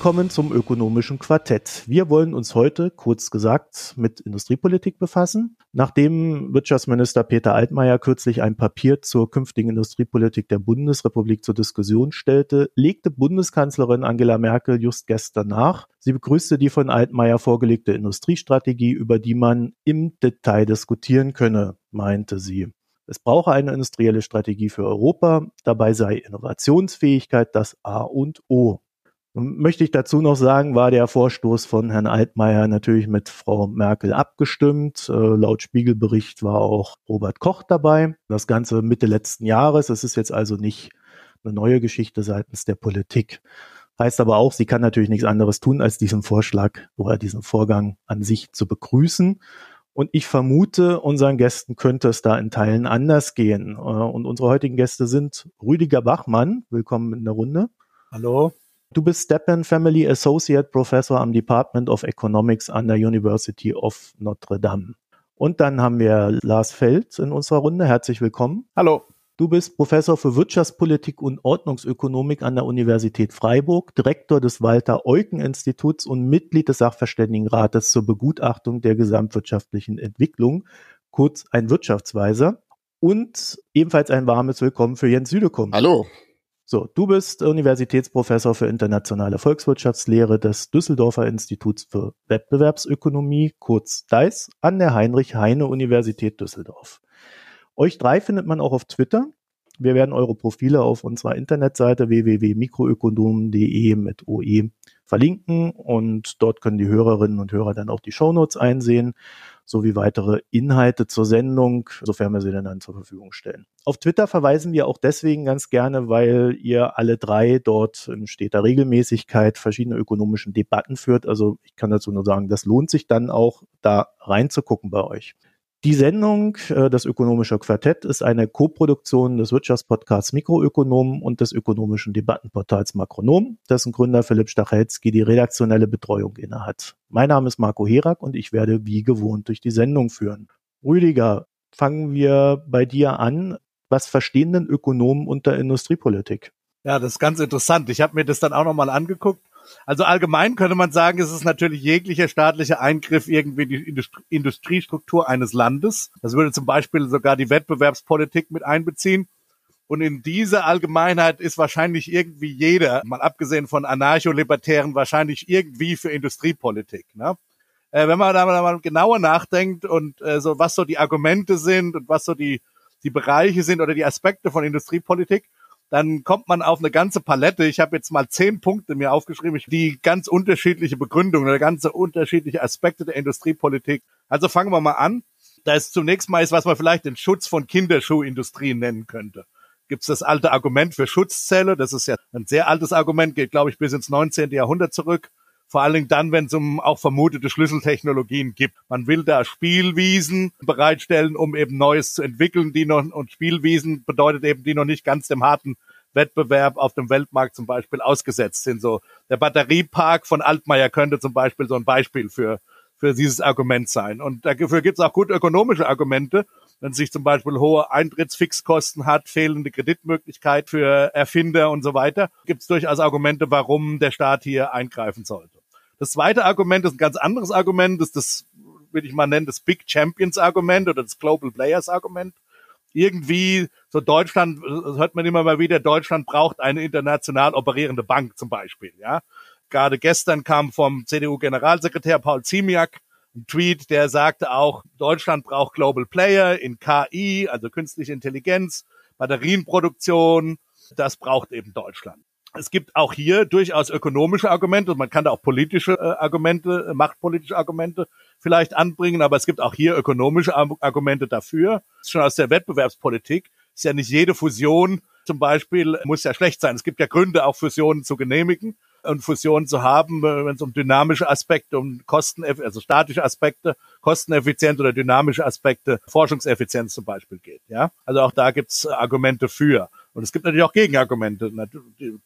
Willkommen zum ökonomischen Quartett. Wir wollen uns heute, kurz gesagt, mit Industriepolitik befassen. Nachdem Wirtschaftsminister Peter Altmaier kürzlich ein Papier zur künftigen Industriepolitik der Bundesrepublik zur Diskussion stellte, legte Bundeskanzlerin Angela Merkel just gestern nach. Sie begrüßte die von Altmaier vorgelegte Industriestrategie, über die man im Detail diskutieren könne, meinte sie. Es brauche eine industrielle Strategie für Europa. Dabei sei Innovationsfähigkeit das A und O. Möchte ich dazu noch sagen, war der Vorstoß von Herrn Altmaier natürlich mit Frau Merkel abgestimmt. Äh, laut Spiegelbericht war auch Robert Koch dabei. Das Ganze Mitte letzten Jahres. Es ist jetzt also nicht eine neue Geschichte seitens der Politik. Heißt aber auch, sie kann natürlich nichts anderes tun, als diesen Vorschlag oder diesen Vorgang an sich zu begrüßen. Und ich vermute, unseren Gästen könnte es da in Teilen anders gehen. Äh, und unsere heutigen Gäste sind Rüdiger Bachmann. Willkommen in der Runde. Hallo. Du bist Stepan Family Associate Professor am Department of Economics an der University of Notre Dame. Und dann haben wir Lars Feld in unserer Runde. Herzlich willkommen. Hallo. Du bist Professor für Wirtschaftspolitik und Ordnungsökonomik an der Universität Freiburg, Direktor des Walter-Eucken-Instituts und Mitglied des Sachverständigenrates zur Begutachtung der gesamtwirtschaftlichen Entwicklung, kurz ein Wirtschaftsweiser. Und ebenfalls ein warmes Willkommen für Jens Südekum. Hallo. So, du bist Universitätsprofessor für internationale Volkswirtschaftslehre des Düsseldorfer Instituts für Wettbewerbsökonomie, kurz DICE, an der Heinrich-Heine-Universität Düsseldorf. Euch drei findet man auch auf Twitter. Wir werden eure Profile auf unserer Internetseite www.mikroökonomen.de mit OE verlinken und dort können die Hörerinnen und Hörer dann auch die Shownotes einsehen sowie weitere Inhalte zur Sendung, sofern wir sie dann, dann zur Verfügung stellen. Auf Twitter verweisen wir auch deswegen ganz gerne, weil ihr alle drei dort in steter Regelmäßigkeit verschiedene ökonomischen Debatten führt. Also ich kann dazu nur sagen, das lohnt sich dann auch, da reinzugucken bei euch. Die Sendung äh, Das Ökonomische Quartett ist eine Koproduktion des Wirtschaftspodcasts Mikroökonomen und des ökonomischen Debattenportals Makronom, dessen Gründer Philipp Stachelski die redaktionelle Betreuung innehat. Mein Name ist Marco Herak und ich werde wie gewohnt durch die Sendung führen. Rüdiger, fangen wir bei dir an. Was verstehen denn Ökonomen unter Industriepolitik? Ja, das ist ganz interessant. Ich habe mir das dann auch nochmal angeguckt also allgemein könnte man sagen, es ist natürlich jeglicher staatlicher Eingriff irgendwie in die Industriestruktur eines Landes. Das würde zum Beispiel sogar die Wettbewerbspolitik mit einbeziehen. Und in dieser Allgemeinheit ist wahrscheinlich irgendwie jeder, mal abgesehen von Anarcho-Libertären, wahrscheinlich irgendwie für Industriepolitik. Ne? Äh, wenn man da mal genauer nachdenkt und äh, so was so die Argumente sind und was so die die Bereiche sind oder die Aspekte von Industriepolitik, dann kommt man auf eine ganze Palette. Ich habe jetzt mal zehn Punkte mir aufgeschrieben, die ganz unterschiedliche Begründungen oder ganz unterschiedliche Aspekte der Industriepolitik. Also fangen wir mal an. Da ist zunächst mal ist, was man vielleicht den Schutz von Kinderschuhindustrien nennen könnte. Gibt es das alte Argument für Schutzzelle? Das ist ja ein sehr altes Argument, geht, glaube ich, bis ins 19. Jahrhundert zurück. Vor allen Dingen dann, wenn es um auch vermutete Schlüsseltechnologien gibt. Man will da Spielwiesen bereitstellen, um eben Neues zu entwickeln, die noch, und Spielwiesen bedeutet eben, die noch nicht ganz dem harten Wettbewerb auf dem Weltmarkt zum Beispiel ausgesetzt sind. So der Batteriepark von Altmaier könnte zum Beispiel so ein Beispiel für für dieses Argument sein. Und dafür gibt es auch gut ökonomische Argumente wenn sich zum Beispiel hohe Eintrittsfixkosten hat, fehlende Kreditmöglichkeit für Erfinder und so weiter, gibt es durchaus Argumente, warum der Staat hier eingreifen sollte. Das zweite Argument ist ein ganz anderes Argument, das ist das, würde ich mal nennen, das Big Champions Argument oder das Global Players Argument. Irgendwie, so Deutschland, hört man immer mal wieder, Deutschland braucht eine international operierende Bank zum Beispiel, ja. Gerade gestern kam vom CDU-Generalsekretär Paul Ziemiak ein Tweet, der sagte auch, Deutschland braucht Global Player in KI, also künstliche Intelligenz, Batterienproduktion. Das braucht eben Deutschland. Es gibt auch hier durchaus ökonomische Argumente und man kann da auch politische äh, Argumente, äh, machtpolitische Argumente vielleicht anbringen, aber es gibt auch hier ökonomische Argumente dafür. Schon aus der Wettbewerbspolitik ist ja nicht jede Fusion zum Beispiel muss ja schlecht sein. Es gibt ja Gründe, auch Fusionen zu genehmigen und Fusionen zu haben, äh, wenn es um dynamische Aspekte, um Kosten, also statische Aspekte, Kosteneffizienz oder dynamische Aspekte, Forschungseffizienz zum Beispiel geht. Ja, also auch da gibt's Argumente für. Und es gibt natürlich auch Gegenargumente,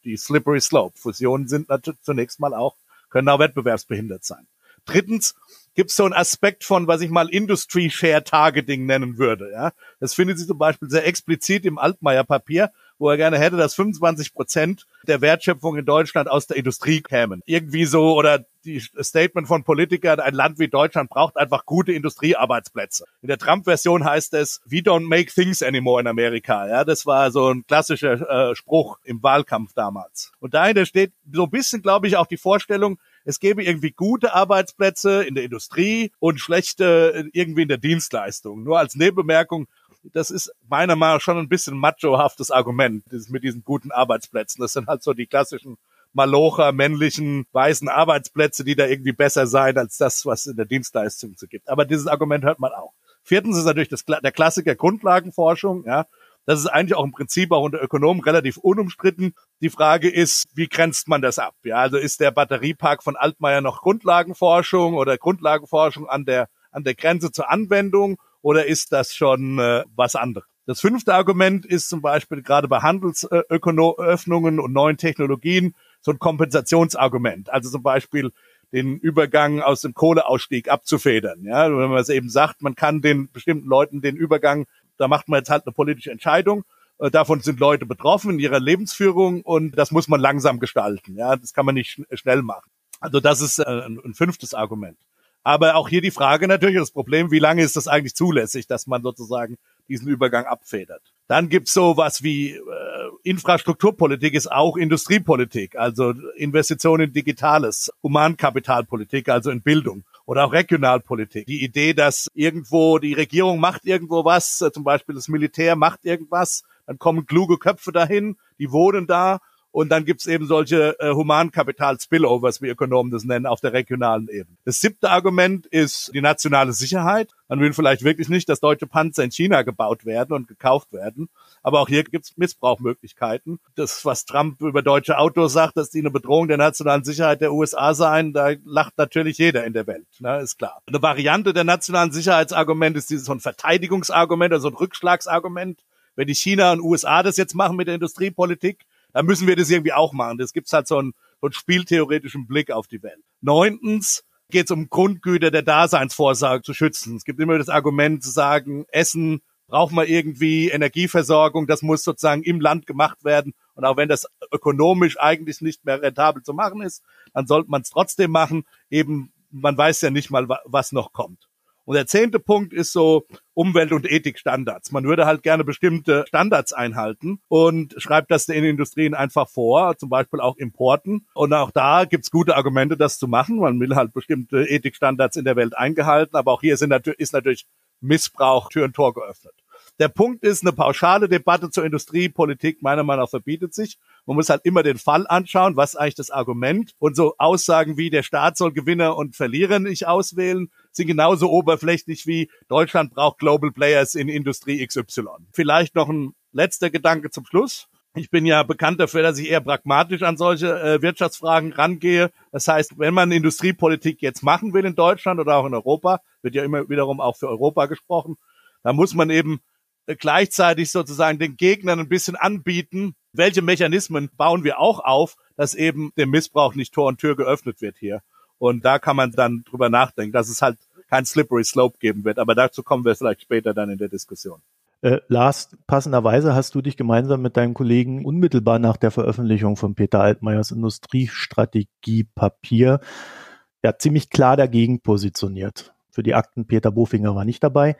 die slippery slope. Fusionen sind natürlich zunächst mal auch, können auch wettbewerbsbehindert sein. Drittens gibt es so einen Aspekt von, was ich mal Industry Share Targeting nennen würde. Ja, das findet sich zum Beispiel sehr explizit im Altmaier Papier, wo er gerne hätte, dass 25 Prozent der Wertschöpfung in Deutschland aus der Industrie kämen. Irgendwie so oder die Statement von Politikern, ein Land wie Deutschland braucht einfach gute Industriearbeitsplätze. In der Trump-Version heißt es, we don't make things anymore in Amerika. Ja, das war so ein klassischer äh, Spruch im Wahlkampf damals. Und dahinter steht so ein bisschen, glaube ich, auch die Vorstellung, es gäbe irgendwie gute Arbeitsplätze in der Industrie und schlechte irgendwie in der Dienstleistung. Nur als Nebenbemerkung, das ist meiner Meinung nach schon ein bisschen machohaftes Argument mit diesen guten Arbeitsplätzen. Das sind halt so die klassischen Malocher, männlichen, weißen Arbeitsplätze, die da irgendwie besser sein als das, was in der Dienstleistung so gibt. Aber dieses Argument hört man auch. Viertens ist natürlich das, der Klassiker Grundlagenforschung, ja. Das ist eigentlich auch im Prinzip auch unter Ökonomen relativ unumstritten. Die Frage ist, wie grenzt man das ab? Ja, also ist der Batteriepark von Altmaier noch Grundlagenforschung oder Grundlagenforschung an der, an der Grenze zur Anwendung oder ist das schon äh, was anderes? Das fünfte Argument ist zum Beispiel gerade bei Handelsöffnungen und neuen Technologien so ein Kompensationsargument. Also zum Beispiel den Übergang aus dem Kohleausstieg abzufedern. Ja, wenn man es eben sagt, man kann den bestimmten Leuten den Übergang, da macht man jetzt halt eine politische Entscheidung. Äh, davon sind Leute betroffen in ihrer Lebensführung und das muss man langsam gestalten. Ja, das kann man nicht schnell machen. Also das ist äh, ein fünftes Argument. Aber auch hier die Frage natürlich, das Problem, wie lange ist das eigentlich zulässig, dass man sozusagen diesen Übergang abfedert. Dann gibt's so was wie äh, Infrastrukturpolitik ist auch Industriepolitik, also Investitionen in Digitales, Humankapitalpolitik, also in Bildung oder auch Regionalpolitik. Die Idee, dass irgendwo die Regierung macht irgendwo was, äh, zum Beispiel das Militär macht irgendwas, dann kommen kluge Köpfe dahin, die wohnen da und dann gibt's eben solche äh, Humankapital-Spillovers, wie Ökonomen das nennen, auf der regionalen Ebene. Das siebte Argument ist die nationale Sicherheit. Man will vielleicht wirklich nicht, dass deutsche Panzer in China gebaut werden und gekauft werden. Aber auch hier gibt's Missbrauchmöglichkeiten. Das, was Trump über deutsche Autos sagt, dass die eine Bedrohung der nationalen Sicherheit der USA seien, da lacht natürlich jeder in der Welt, ne, ist klar. Eine Variante der nationalen Sicherheitsargument ist dieses so ein Verteidigungsargument, also ein Rückschlagsargument. Wenn die China und USA das jetzt machen mit der Industriepolitik, dann müssen wir das irgendwie auch machen. Das gibt's halt so einen, so einen spieltheoretischen Blick auf die Welt. Neuntens geht es um Grundgüter der Daseinsvorsorge zu schützen. Es gibt immer das Argument zu sagen, Essen braucht man irgendwie, Energieversorgung, das muss sozusagen im Land gemacht werden. Und auch wenn das ökonomisch eigentlich nicht mehr rentabel zu machen ist, dann sollte man es trotzdem machen. Eben, man weiß ja nicht mal, was noch kommt. Und der zehnte Punkt ist so Umwelt- und Ethikstandards. Man würde halt gerne bestimmte Standards einhalten und schreibt das den Industrien einfach vor, zum Beispiel auch Importen. Und auch da gibt's gute Argumente, das zu machen. Man will halt bestimmte Ethikstandards in der Welt eingehalten, aber auch hier sind natürlich, ist natürlich Missbrauch Tür und Tor geöffnet. Der Punkt ist, eine pauschale Debatte zur Industriepolitik meiner Meinung nach verbietet sich. Man muss halt immer den Fall anschauen, was eigentlich das Argument. Und so Aussagen wie der Staat soll Gewinner und Verlierer nicht auswählen, sind genauso oberflächlich wie Deutschland braucht Global Players in Industrie XY. Vielleicht noch ein letzter Gedanke zum Schluss. Ich bin ja bekannt dafür, dass ich eher pragmatisch an solche äh, Wirtschaftsfragen rangehe. Das heißt, wenn man Industriepolitik jetzt machen will in Deutschland oder auch in Europa, wird ja immer wiederum auch für Europa gesprochen, dann muss man eben gleichzeitig sozusagen den Gegnern ein bisschen anbieten, welche Mechanismen bauen wir auch auf, dass eben dem Missbrauch nicht Tor und Tür geöffnet wird hier. Und da kann man dann drüber nachdenken, dass es halt kein slippery slope geben wird. Aber dazu kommen wir vielleicht später dann in der Diskussion. Äh, Lars, passenderweise hast du dich gemeinsam mit deinem Kollegen unmittelbar nach der Veröffentlichung von Peter Altmaiers Industriestrategiepapier ja ziemlich klar dagegen positioniert. Für die Akten Peter Bofinger war nicht dabei.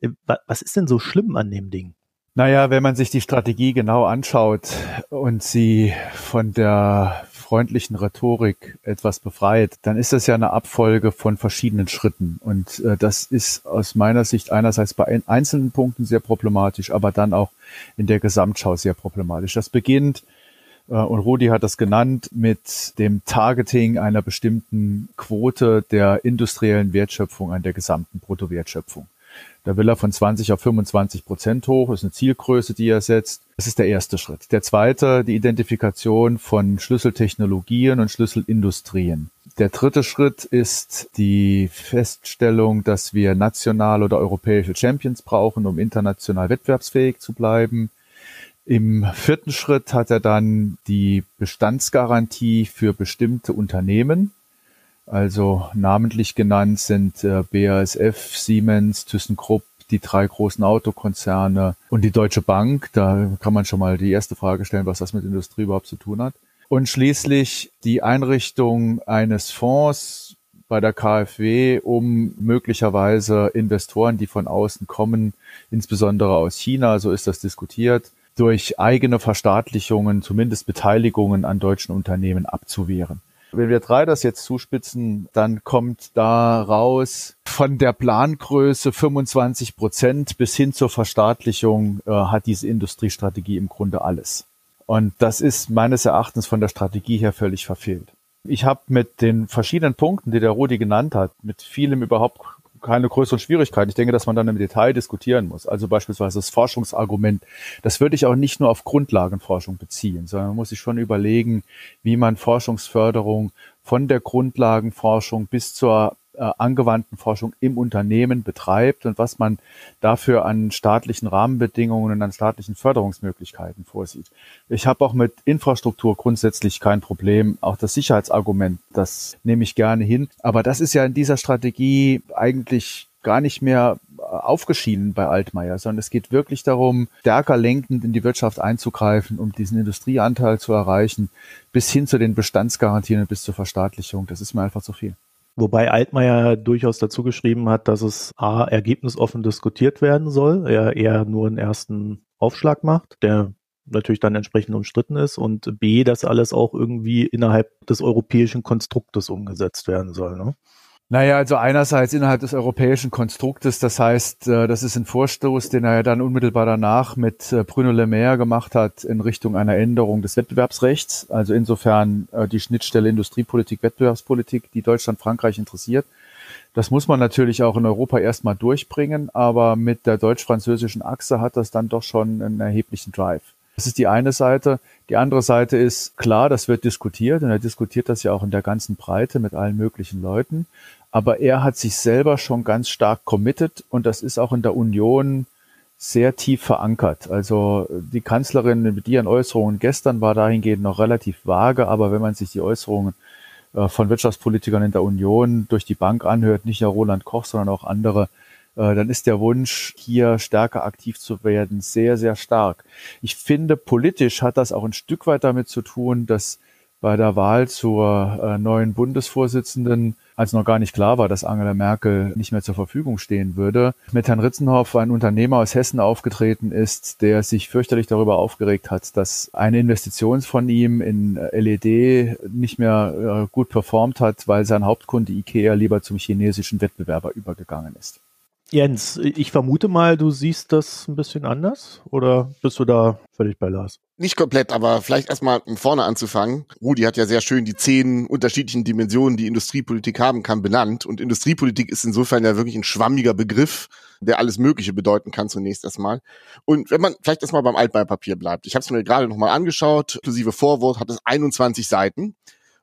Äh, was ist denn so schlimm an dem Ding? Naja, wenn man sich die Strategie genau anschaut und sie von der freundlichen Rhetorik etwas befreit, dann ist das ja eine Abfolge von verschiedenen Schritten. Und äh, das ist aus meiner Sicht einerseits bei einzelnen Punkten sehr problematisch, aber dann auch in der Gesamtschau sehr problematisch. Das beginnt, äh, und Rudi hat das genannt, mit dem Targeting einer bestimmten Quote der industriellen Wertschöpfung an der gesamten Bruttowertschöpfung. Da will er von 20 auf 25 Prozent hoch. Das ist eine Zielgröße, die er setzt. Das ist der erste Schritt. Der zweite, die Identifikation von Schlüsseltechnologien und Schlüsselindustrien. Der dritte Schritt ist die Feststellung, dass wir national oder europäische Champions brauchen, um international wettbewerbsfähig zu bleiben. Im vierten Schritt hat er dann die Bestandsgarantie für bestimmte Unternehmen also namentlich genannt sind äh, BASF, Siemens, ThyssenKrupp, die drei großen Autokonzerne und die Deutsche Bank. Da kann man schon mal die erste Frage stellen, was das mit Industrie überhaupt zu tun hat. Und schließlich die Einrichtung eines Fonds bei der KfW, um möglicherweise Investoren, die von außen kommen, insbesondere aus China, so ist das diskutiert, durch eigene Verstaatlichungen, zumindest Beteiligungen an deutschen Unternehmen abzuwehren. Wenn wir drei das jetzt zuspitzen, dann kommt da raus von der Plangröße 25 Prozent bis hin zur Verstaatlichung äh, hat diese Industriestrategie im Grunde alles. Und das ist meines Erachtens von der Strategie her völlig verfehlt. Ich habe mit den verschiedenen Punkten, die der Rudi genannt hat, mit vielem überhaupt keine größeren Schwierigkeiten. Ich denke, dass man dann im Detail diskutieren muss. Also beispielsweise das Forschungsargument. Das würde ich auch nicht nur auf Grundlagenforschung beziehen, sondern man muss sich schon überlegen, wie man Forschungsförderung von der Grundlagenforschung bis zur äh, angewandten Forschung im Unternehmen betreibt und was man dafür an staatlichen Rahmenbedingungen und an staatlichen Förderungsmöglichkeiten vorsieht. Ich habe auch mit Infrastruktur grundsätzlich kein Problem. Auch das Sicherheitsargument, das nehme ich gerne hin. Aber das ist ja in dieser Strategie eigentlich gar nicht mehr äh, aufgeschieden bei Altmaier, sondern es geht wirklich darum, stärker lenkend in die Wirtschaft einzugreifen, um diesen Industrieanteil zu erreichen, bis hin zu den Bestandsgarantien und bis zur Verstaatlichung. Das ist mir einfach zu viel. Wobei Altmaier durchaus dazu geschrieben hat, dass es A, ergebnisoffen diskutiert werden soll, er eher nur einen ersten Aufschlag macht, der natürlich dann entsprechend umstritten ist und B, dass alles auch irgendwie innerhalb des europäischen Konstruktes umgesetzt werden soll. Ne? Naja, also einerseits innerhalb des europäischen Konstruktes, das heißt, äh, das ist ein Vorstoß, den er ja dann unmittelbar danach mit äh, Bruno Le Maire gemacht hat in Richtung einer Änderung des Wettbewerbsrechts. Also insofern äh, die Schnittstelle Industriepolitik, Wettbewerbspolitik, die Deutschland, Frankreich interessiert. Das muss man natürlich auch in Europa erstmal durchbringen, aber mit der deutsch-französischen Achse hat das dann doch schon einen erheblichen Drive. Das ist die eine Seite. Die andere Seite ist klar, das wird diskutiert und er diskutiert das ja auch in der ganzen Breite mit allen möglichen Leuten. Aber er hat sich selber schon ganz stark committed und das ist auch in der Union sehr tief verankert. Also die Kanzlerin mit ihren Äußerungen gestern war dahingehend noch relativ vage, aber wenn man sich die Äußerungen äh, von Wirtschaftspolitikern in der Union durch die Bank anhört, nicht nur Roland Koch, sondern auch andere, äh, dann ist der Wunsch, hier stärker aktiv zu werden, sehr, sehr stark. Ich finde, politisch hat das auch ein Stück weit damit zu tun, dass bei der Wahl zur äh, neuen Bundesvorsitzenden, als noch gar nicht klar war, dass Angela Merkel nicht mehr zur Verfügung stehen würde, mit Herrn Ritzenhoff ein Unternehmer aus Hessen aufgetreten ist, der sich fürchterlich darüber aufgeregt hat, dass eine Investition von ihm in LED nicht mehr äh, gut performt hat, weil sein Hauptkunde IKEA lieber zum chinesischen Wettbewerber übergegangen ist. Jens, ich vermute mal, du siehst das ein bisschen anders oder bist du da völlig bei Lars? Nicht komplett, aber vielleicht erstmal vorne anzufangen. Rudi hat ja sehr schön die zehn unterschiedlichen Dimensionen, die Industriepolitik haben kann, benannt. Und Industriepolitik ist insofern ja wirklich ein schwammiger Begriff, der alles Mögliche bedeuten kann zunächst erstmal. Und wenn man vielleicht erstmal beim Altbeipapier bleibt. Ich habe es mir gerade nochmal angeschaut, inklusive Vorwort hat es 21 Seiten.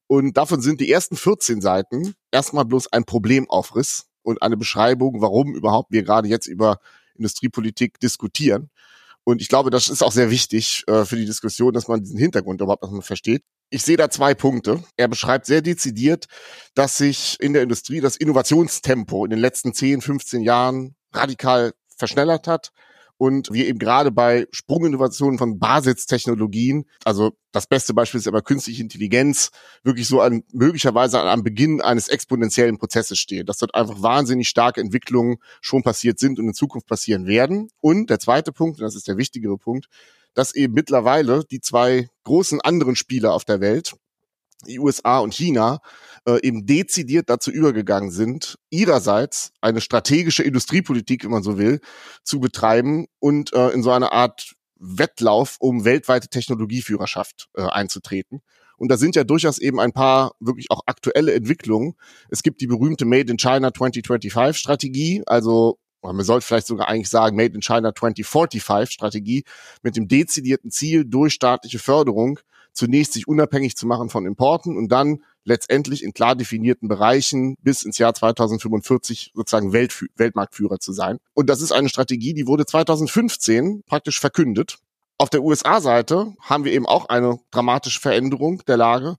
Und davon sind die ersten 14 Seiten erstmal bloß ein Problemaufriss und eine Beschreibung, warum überhaupt wir gerade jetzt über Industriepolitik diskutieren. Und ich glaube, das ist auch sehr wichtig äh, für die Diskussion, dass man diesen Hintergrund überhaupt erstmal versteht. Ich sehe da zwei Punkte. Er beschreibt sehr dezidiert, dass sich in der Industrie das Innovationstempo in den letzten 10, 15 Jahren radikal verschnellert hat und wir eben gerade bei Sprunginnovationen von Basistechnologien, also das beste Beispiel ist immer künstliche Intelligenz, wirklich so an möglicherweise am Beginn eines exponentiellen Prozesses stehen, dass dort einfach wahnsinnig starke Entwicklungen schon passiert sind und in Zukunft passieren werden. Und der zweite Punkt, und das ist der wichtigere Punkt, dass eben mittlerweile die zwei großen anderen Spieler auf der Welt, die USA und China, äh, eben dezidiert dazu übergegangen sind, ihrerseits eine strategische Industriepolitik, wenn man so will, zu betreiben und äh, in so eine Art Wettlauf um weltweite Technologieführerschaft äh, einzutreten. Und da sind ja durchaus eben ein paar wirklich auch aktuelle Entwicklungen. Es gibt die berühmte Made in China 2025 Strategie, also man sollte vielleicht sogar eigentlich sagen Made in China 2045 Strategie mit dem dezidierten Ziel, durch staatliche Förderung zunächst sich unabhängig zu machen von Importen und dann letztendlich in klar definierten Bereichen bis ins Jahr 2045 sozusagen Weltfü Weltmarktführer zu sein. Und das ist eine Strategie, die wurde 2015 praktisch verkündet. Auf der USA-Seite haben wir eben auch eine dramatische Veränderung der Lage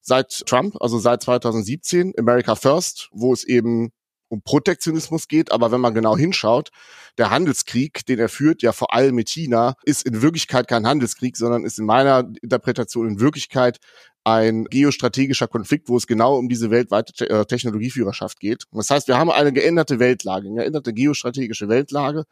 seit Trump, also seit 2017, America First, wo es eben um Protektionismus geht, aber wenn man genau hinschaut, der Handelskrieg, den er führt, ja vor allem mit China, ist in Wirklichkeit kein Handelskrieg, sondern ist in meiner Interpretation in Wirklichkeit ein geostrategischer Konflikt, wo es genau um diese weltweite äh, Technologieführerschaft geht. Das heißt, wir haben eine geänderte Weltlage, eine geänderte geostrategische Weltlage.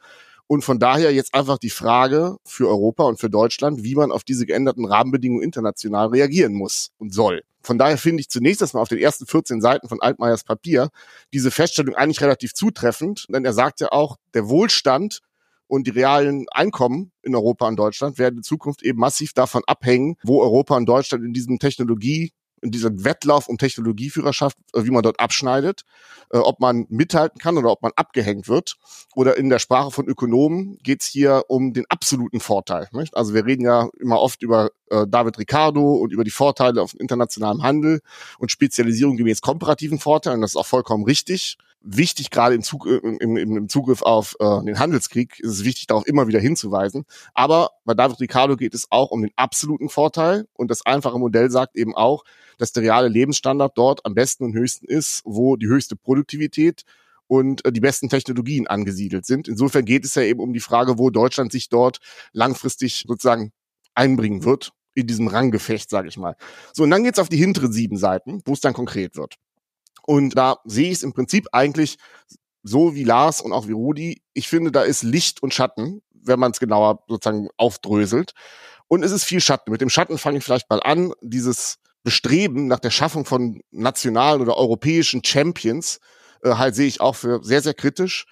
Und von daher jetzt einfach die Frage für Europa und für Deutschland, wie man auf diese geänderten Rahmenbedingungen international reagieren muss und soll. Von daher finde ich zunächst erstmal auf den ersten 14 Seiten von Altmaiers Papier diese Feststellung eigentlich relativ zutreffend, denn er sagt ja auch, der Wohlstand und die realen Einkommen in Europa und Deutschland werden in Zukunft eben massiv davon abhängen, wo Europa und Deutschland in diesem Technologie in diesem Wettlauf um Technologieführerschaft, äh, wie man dort abschneidet, äh, ob man mithalten kann oder ob man abgehängt wird. Oder in der Sprache von Ökonomen geht es hier um den absoluten Vorteil. Also wir reden ja immer oft über äh, David Ricardo und über die Vorteile auf internationalem Handel und Spezialisierung gemäß komparativen Vorteilen. Das ist auch vollkommen richtig wichtig, gerade im, Zug, im, im, im Zugriff auf äh, den Handelskrieg, ist es wichtig, darauf immer wieder hinzuweisen. Aber bei David Ricardo geht es auch um den absoluten Vorteil und das einfache Modell sagt eben auch, dass der reale Lebensstandard dort am besten und höchsten ist, wo die höchste Produktivität und äh, die besten Technologien angesiedelt sind. Insofern geht es ja eben um die Frage, wo Deutschland sich dort langfristig sozusagen einbringen wird in diesem Ranggefecht, sage ich mal. So, und dann geht's auf die hinteren sieben Seiten, wo es dann konkret wird. Und da sehe ich es im Prinzip eigentlich so wie Lars und auch wie Rudi. Ich finde, da ist Licht und Schatten, wenn man es genauer sozusagen aufdröselt. Und es ist viel Schatten. Mit dem Schatten fange ich vielleicht mal an. Dieses Bestreben nach der Schaffung von nationalen oder europäischen Champions äh, halt sehe ich auch für sehr, sehr kritisch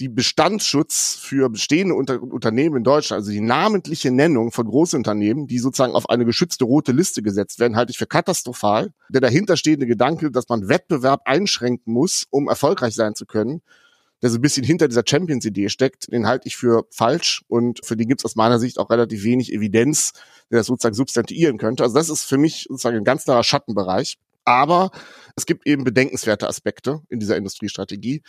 die Bestandsschutz für bestehende Unter Unternehmen in Deutschland, also die namentliche Nennung von Großunternehmen, die sozusagen auf eine geschützte rote Liste gesetzt werden, halte ich für katastrophal. Der dahinterstehende Gedanke, dass man Wettbewerb einschränken muss, um erfolgreich sein zu können, der so ein bisschen hinter dieser Champions-Idee steckt, den halte ich für falsch und für den gibt es aus meiner Sicht auch relativ wenig Evidenz, der das sozusagen substantiieren könnte. Also das ist für mich sozusagen ein ganz klarer Schattenbereich. Aber es gibt eben bedenkenswerte Aspekte in dieser Industriestrategie.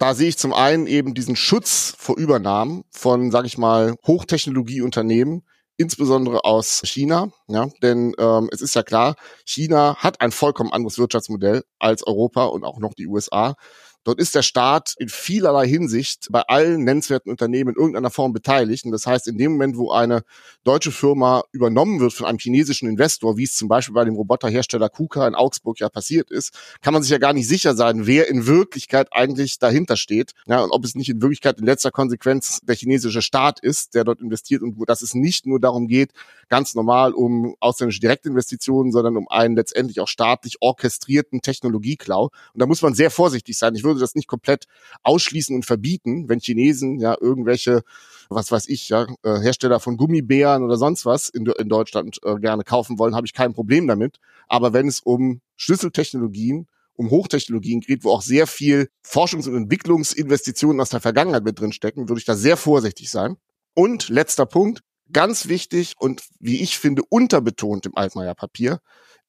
Da sehe ich zum einen eben diesen Schutz vor Übernahmen von, sage ich mal, Hochtechnologieunternehmen, insbesondere aus China. Ja, denn ähm, es ist ja klar, China hat ein vollkommen anderes Wirtschaftsmodell als Europa und auch noch die USA. Dort ist der Staat in vielerlei Hinsicht bei allen nennenswerten Unternehmen in irgendeiner Form beteiligt. Und das heißt, in dem Moment, wo eine deutsche Firma übernommen wird von einem chinesischen Investor, wie es zum Beispiel bei dem Roboterhersteller KUKA in Augsburg ja passiert ist, kann man sich ja gar nicht sicher sein, wer in Wirklichkeit eigentlich dahinter steht. Ja, und ob es nicht in Wirklichkeit in letzter Konsequenz der chinesische Staat ist, der dort investiert und wo dass es nicht nur darum geht, ganz normal um ausländische Direktinvestitionen, sondern um einen letztendlich auch staatlich orchestrierten Technologieklau. Und da muss man sehr vorsichtig sein. Ich würde das nicht komplett ausschließen und verbieten, wenn Chinesen ja irgendwelche, was weiß ich, ja, äh, Hersteller von Gummibären oder sonst was in, in Deutschland äh, gerne kaufen wollen, habe ich kein Problem damit. Aber wenn es um Schlüsseltechnologien um Hochtechnologien geht, wo auch sehr viel Forschungs- und Entwicklungsinvestitionen aus der Vergangenheit mit drin würde ich da sehr vorsichtig sein. Und letzter Punkt, ganz wichtig und wie ich finde unterbetont im Altmaier Papier,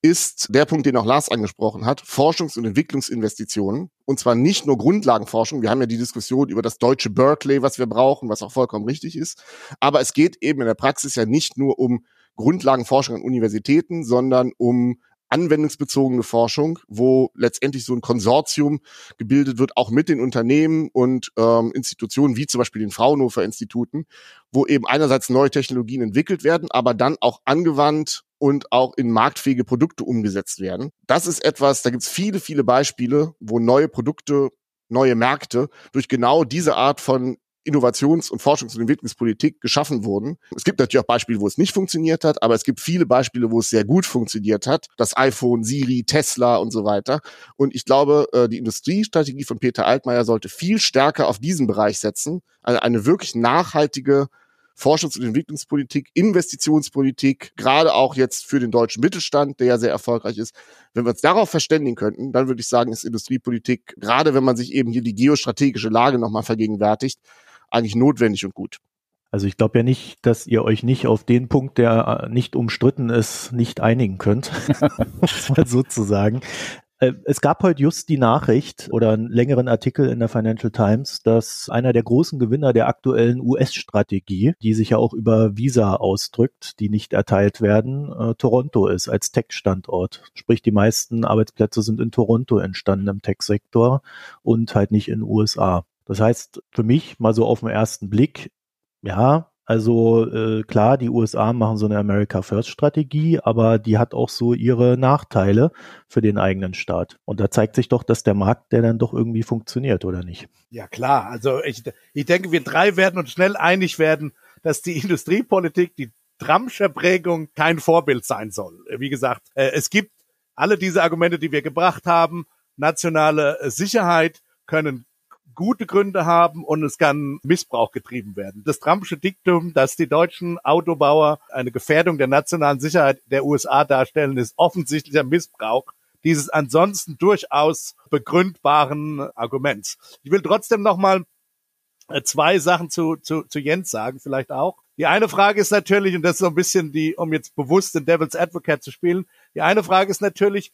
ist der Punkt, den auch Lars angesprochen hat, Forschungs- und Entwicklungsinvestitionen. Und zwar nicht nur Grundlagenforschung. Wir haben ja die Diskussion über das deutsche Berkeley, was wir brauchen, was auch vollkommen richtig ist. Aber es geht eben in der Praxis ja nicht nur um Grundlagenforschung an Universitäten, sondern um anwendungsbezogene Forschung, wo letztendlich so ein Konsortium gebildet wird, auch mit den Unternehmen und ähm, Institutionen wie zum Beispiel den Fraunhofer Instituten, wo eben einerseits neue Technologien entwickelt werden, aber dann auch angewandt und auch in marktfähige Produkte umgesetzt werden. Das ist etwas, da gibt es viele, viele Beispiele, wo neue Produkte neue Märkte durch genau diese Art von Innovations- und Forschungs- und Entwicklungspolitik geschaffen wurden. Es gibt natürlich auch Beispiele, wo es nicht funktioniert hat, aber es gibt viele Beispiele, wo es sehr gut funktioniert hat. Das iPhone, Siri, Tesla und so weiter. Und ich glaube, äh, die Industriestrategie von Peter Altmaier sollte viel stärker auf diesen Bereich setzen. Also eine wirklich nachhaltige Forschungs- und Entwicklungspolitik, Investitionspolitik, gerade auch jetzt für den deutschen Mittelstand, der ja sehr erfolgreich ist. Wenn wir uns darauf verständigen könnten, dann würde ich sagen, ist Industriepolitik, gerade wenn man sich eben hier die geostrategische Lage nochmal vergegenwärtigt, eigentlich notwendig und gut. Also ich glaube ja nicht, dass ihr euch nicht auf den Punkt, der äh, nicht umstritten ist, nicht einigen könnt, mal Äh, es gab heute just die Nachricht oder einen längeren Artikel in der Financial Times, dass einer der großen Gewinner der aktuellen US-Strategie, die sich ja auch über Visa ausdrückt, die nicht erteilt werden, äh, Toronto ist als Tech-Standort. Sprich, die meisten Arbeitsplätze sind in Toronto entstanden im Tech-Sektor und halt nicht in den USA. Das heißt, für mich mal so auf den ersten Blick, ja, also äh, klar, die USA machen so eine America First Strategie, aber die hat auch so ihre Nachteile für den eigenen Staat. Und da zeigt sich doch, dass der Markt, der dann doch irgendwie funktioniert, oder nicht? Ja klar, also ich, ich denke, wir drei werden uns schnell einig werden, dass die Industriepolitik, die Trumpsche Prägung kein Vorbild sein soll. Wie gesagt, äh, es gibt alle diese Argumente, die wir gebracht haben, nationale Sicherheit können gute Gründe haben und es kann Missbrauch getrieben werden. Das Trumpsche Diktum, dass die deutschen Autobauer eine Gefährdung der nationalen Sicherheit der USA darstellen, ist offensichtlicher Missbrauch dieses ansonsten durchaus begründbaren Arguments. Ich will trotzdem nochmal äh, zwei Sachen zu, zu, zu Jens sagen, vielleicht auch. Die eine Frage ist natürlich, und das ist so ein bisschen die, um jetzt bewusst den Devil's Advocate zu spielen, die eine Frage ist natürlich,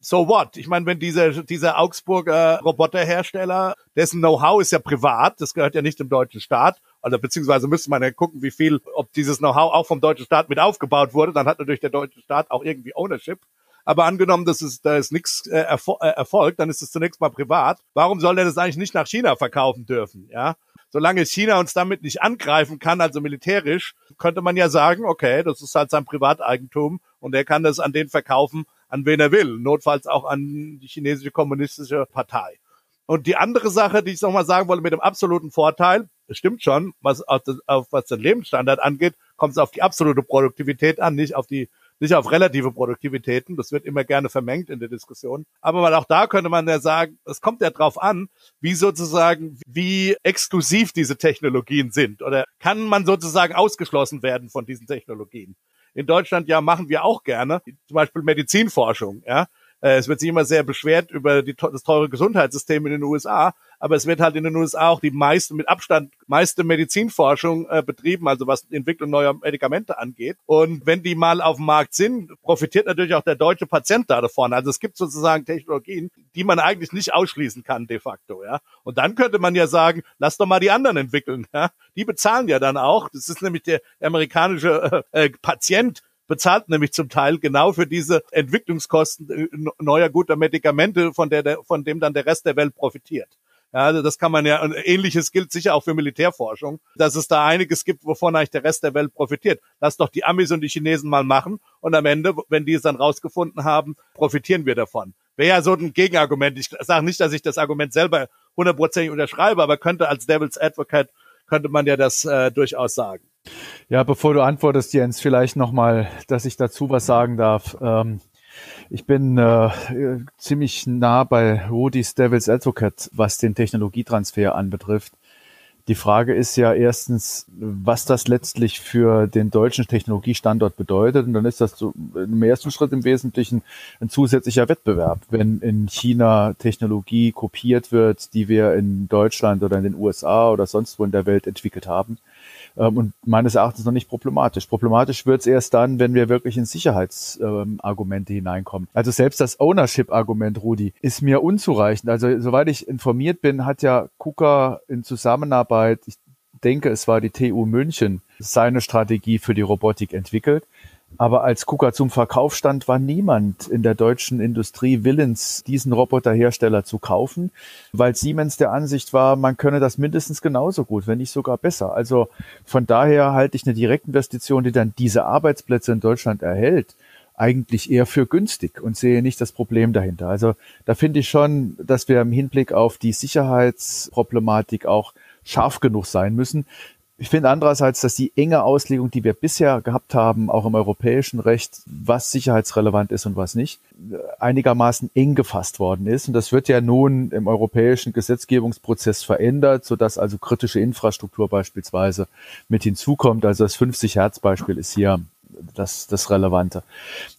so what? Ich meine, wenn dieser, dieser Augsburger Roboterhersteller, dessen Know-how ist ja privat, das gehört ja nicht dem deutschen Staat, also beziehungsweise müsste man ja gucken, wie viel, ob dieses Know-how auch vom deutschen Staat mit aufgebaut wurde, dann hat natürlich der deutsche Staat auch irgendwie Ownership. Aber angenommen, dass es, da ist nichts äh, erfol äh, erfolgt, dann ist es zunächst mal privat. Warum soll er das eigentlich nicht nach China verkaufen dürfen? Ja, solange China uns damit nicht angreifen kann, also militärisch, könnte man ja sagen, okay, das ist halt sein Privateigentum und er kann das an den verkaufen, an wen er will, notfalls auch an die chinesische kommunistische Partei. Und die andere Sache, die ich nochmal sagen wollte, mit dem absoluten Vorteil, es stimmt schon, was auf, das, auf was den Lebensstandard angeht, kommt es auf die absolute Produktivität an, nicht auf die nicht auf relative Produktivitäten. Das wird immer gerne vermengt in der Diskussion. Aber weil auch da könnte man ja sagen, es kommt ja drauf an, wie sozusagen, wie exklusiv diese Technologien sind. Oder kann man sozusagen ausgeschlossen werden von diesen Technologien? In Deutschland ja machen wir auch gerne, zum Beispiel Medizinforschung, ja. Äh, es wird sich immer sehr beschwert über die, das teure Gesundheitssystem in den USA, aber es wird halt in den USA auch die meiste, mit Abstand meiste Medizinforschung äh, betrieben, also was die Entwicklung neuer Medikamente angeht. Und wenn die mal auf dem Markt sind, profitiert natürlich auch der deutsche Patient da davon. Also es gibt sozusagen Technologien, die man eigentlich nicht ausschließen kann de facto, ja. Und dann könnte man ja sagen, lass doch mal die anderen entwickeln, ja. Die bezahlen ja dann auch. Das ist nämlich der amerikanische äh, äh Patient, bezahlt nämlich zum Teil genau für diese Entwicklungskosten äh, neuer guter Medikamente, von der, der von dem dann der Rest der Welt profitiert. Ja, also das kann man ja, und ähnliches gilt sicher auch für Militärforschung, dass es da einiges gibt, wovon eigentlich der Rest der Welt profitiert. Lass doch die Amis und die Chinesen mal machen und am Ende, wenn die es dann rausgefunden haben, profitieren wir davon. Wäre ja so ein Gegenargument. Ich sage nicht, dass ich das Argument selber hundertprozentig unterschreibe, aber könnte als Devil's Advocate, könnte man ja das äh, durchaus sagen. Ja, bevor du antwortest, Jens, vielleicht nochmal, dass ich dazu was sagen darf. Ähm, ich bin äh, ziemlich nah bei Rudy's Devil's Advocate, was den Technologietransfer anbetrifft. Die Frage ist ja erstens, was das letztlich für den deutschen Technologiestandort bedeutet. Und dann ist das im ersten Schritt im Wesentlichen ein zusätzlicher Wettbewerb. Wenn in China Technologie kopiert wird, die wir in Deutschland oder in den USA oder sonst wo in der Welt entwickelt haben, ähm, und meines Erachtens noch nicht problematisch. Problematisch wird es erst dann, wenn wir wirklich in Sicherheitsargumente ähm, hineinkommen. Also selbst das Ownership-Argument, Rudi, ist mir unzureichend. Also soweit ich informiert bin, hat ja KUKA in Zusammenarbeit, ich denke, es war die TU München, seine Strategie für die Robotik entwickelt. Aber als KUKA zum Verkauf stand, war niemand in der deutschen Industrie willens, diesen Roboterhersteller zu kaufen, weil Siemens der Ansicht war, man könne das mindestens genauso gut, wenn nicht sogar besser. Also von daher halte ich eine Direktinvestition, die dann diese Arbeitsplätze in Deutschland erhält, eigentlich eher für günstig und sehe nicht das Problem dahinter. Also da finde ich schon, dass wir im Hinblick auf die Sicherheitsproblematik auch scharf genug sein müssen. Ich finde andererseits, dass die enge Auslegung, die wir bisher gehabt haben, auch im europäischen Recht, was sicherheitsrelevant ist und was nicht, einigermaßen eng gefasst worden ist. Und das wird ja nun im europäischen Gesetzgebungsprozess verändert, sodass also kritische Infrastruktur beispielsweise mit hinzukommt. Also das 50-Hertz-Beispiel ist hier das, das Relevante.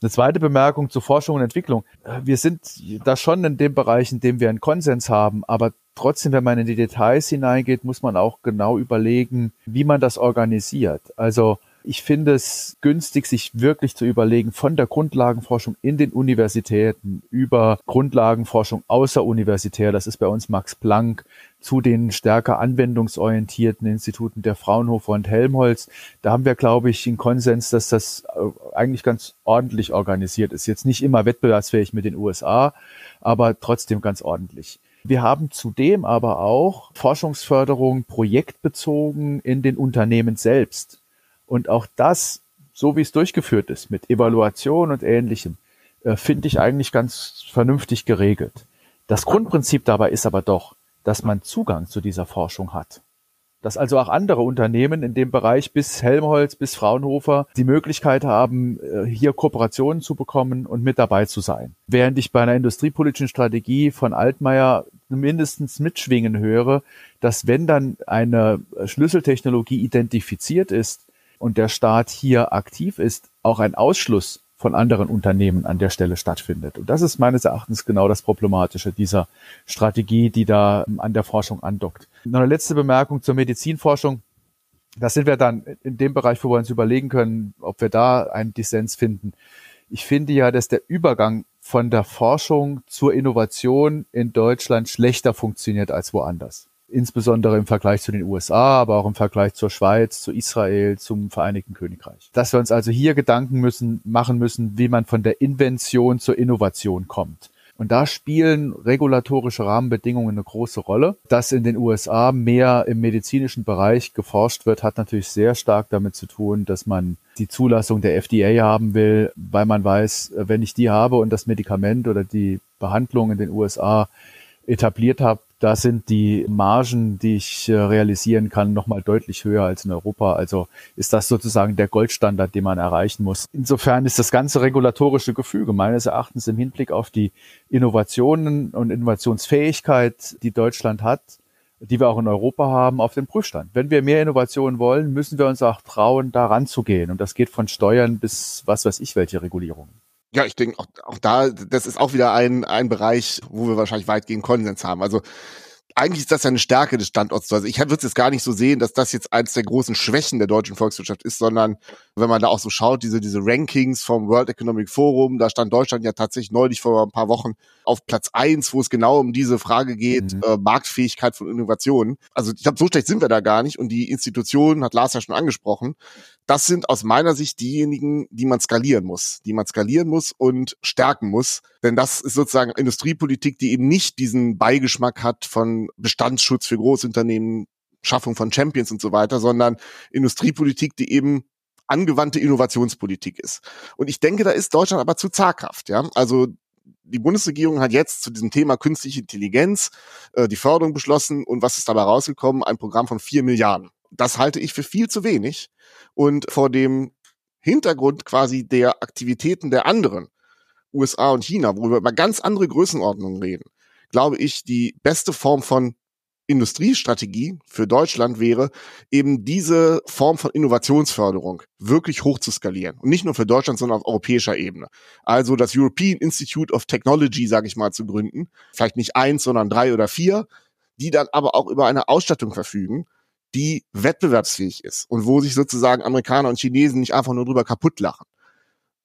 Eine zweite Bemerkung zur Forschung und Entwicklung. Wir sind da schon in dem Bereich, in dem wir einen Konsens haben, aber trotzdem, wenn man in die Details hineingeht, muss man auch genau überlegen, wie man das organisiert. Also Ich finde es günstig, sich wirklich zu überlegen, von der Grundlagenforschung in den Universitäten über Grundlagenforschung außeruniversitär, das ist bei uns Max Planck, zu den stärker anwendungsorientierten Instituten der Fraunhofer und Helmholtz. Da haben wir, glaube ich, einen Konsens, dass das äh, eigentlich ganz ordentlich organisiert ist. Jetzt nicht immer wettbewerbsfähig mit den USA, aber trotzdem ganz ordentlich. Wir haben zudem aber auch Forschungsförderung projektbezogen in den Unternehmen selbst. Und auch das, so wie es durchgeführt ist, mit Evaluation und ähnlichem, äh, finde ich eigentlich ganz vernünftig geregelt. Das Grundprinzip dabei ist aber doch, dass man Zugang zu dieser Forschung hat dass also auch andere Unternehmen in dem Bereich bis Helmholtz, bis Fraunhofer die Möglichkeit haben, äh, hier Kooperationen zu bekommen und mit dabei zu sein. Während ich bei einer industriepolitischen Strategie von Altmaier mindestens mitschwingen höre, dass wenn dann eine Schlüsseltechnologie identifiziert ist und der Staat hier aktiv ist, auch ein Ausschluss von anderen Unternehmen an der Stelle stattfindet. Und das ist meines Erachtens genau das Problematische dieser Strategie, die da an der Forschung andockt. Noch eine letzte Bemerkung zur Medizinforschung. Da sind wir dann in dem Bereich, wo wir uns überlegen können, ob wir da einen Dissens finden. Ich finde ja, dass der Übergang von der Forschung zur Innovation in Deutschland schlechter funktioniert als woanders insbesondere im Vergleich zu den USA, aber auch im Vergleich zur Schweiz, zu Israel, zum Vereinigten Königreich. Dass wir uns also hier Gedanken müssen, machen müssen, wie man von der Invention zur Innovation kommt. Und da spielen regulatorische Rahmenbedingungen eine große Rolle. Dass in den USA mehr im medizinischen Bereich geforscht wird, hat natürlich sehr stark damit zu tun, dass man die Zulassung der FDA haben will, weil man weiß, wenn ich die habe und das Medikament oder die Behandlung in den USA etabliert habe, da sind die Margen, die ich äh, realisieren kann, nochmal deutlich höher als in Europa. Also ist das sozusagen der Goldstandard, den man erreichen muss. Insofern ist das ganze regulatorische Gefüge meines Erachtens im Hinblick auf die Innovationen und Innovationsfähigkeit, die Deutschland hat, die wir auch in Europa haben, auf dem Prüfstand. Wenn wir mehr Innovationen wollen, müssen wir uns auch trauen, da ranzugehen. Und das geht von Steuern bis was weiß ich, welche Regulierungen. Ja, ich denke auch, auch da, das ist auch wieder ein, ein Bereich, wo wir wahrscheinlich weitgehend Konsens haben. Also eigentlich ist das ja eine Stärke des Standorts. Also ich würde es jetzt gar nicht so sehen, dass das jetzt eines der großen Schwächen der deutschen Volkswirtschaft ist, sondern wenn man da auch so schaut, diese, diese Rankings vom World Economic Forum, da stand Deutschland ja tatsächlich neulich vor ein paar Wochen auf Platz eins, wo es genau um diese Frage geht, mhm. äh, Marktfähigkeit von Innovationen. Also ich glaube, so schlecht sind wir da gar nicht. Und die Institutionen, hat Lars ja schon angesprochen, das sind aus meiner Sicht diejenigen, die man skalieren muss, die man skalieren muss und stärken muss. Denn das ist sozusagen Industriepolitik, die eben nicht diesen Beigeschmack hat von Bestandsschutz für Großunternehmen, Schaffung von Champions und so weiter, sondern Industriepolitik, die eben angewandte Innovationspolitik ist. Und ich denke, da ist Deutschland aber zu zaghaft. Ja? Also die Bundesregierung hat jetzt zu diesem Thema künstliche Intelligenz äh, die Förderung beschlossen und was ist dabei rausgekommen? Ein Programm von vier Milliarden. Das halte ich für viel zu wenig. Und vor dem Hintergrund quasi der Aktivitäten der anderen, USA und China, wo wir über ganz andere Größenordnungen reden, glaube ich, die beste Form von Industriestrategie für Deutschland wäre, eben diese Form von Innovationsförderung wirklich hoch zu skalieren. Und nicht nur für Deutschland, sondern auf europäischer Ebene. Also das European Institute of Technology, sage ich mal, zu gründen. Vielleicht nicht eins, sondern drei oder vier, die dann aber auch über eine Ausstattung verfügen, die wettbewerbsfähig ist und wo sich sozusagen Amerikaner und Chinesen nicht einfach nur drüber kaputt lachen.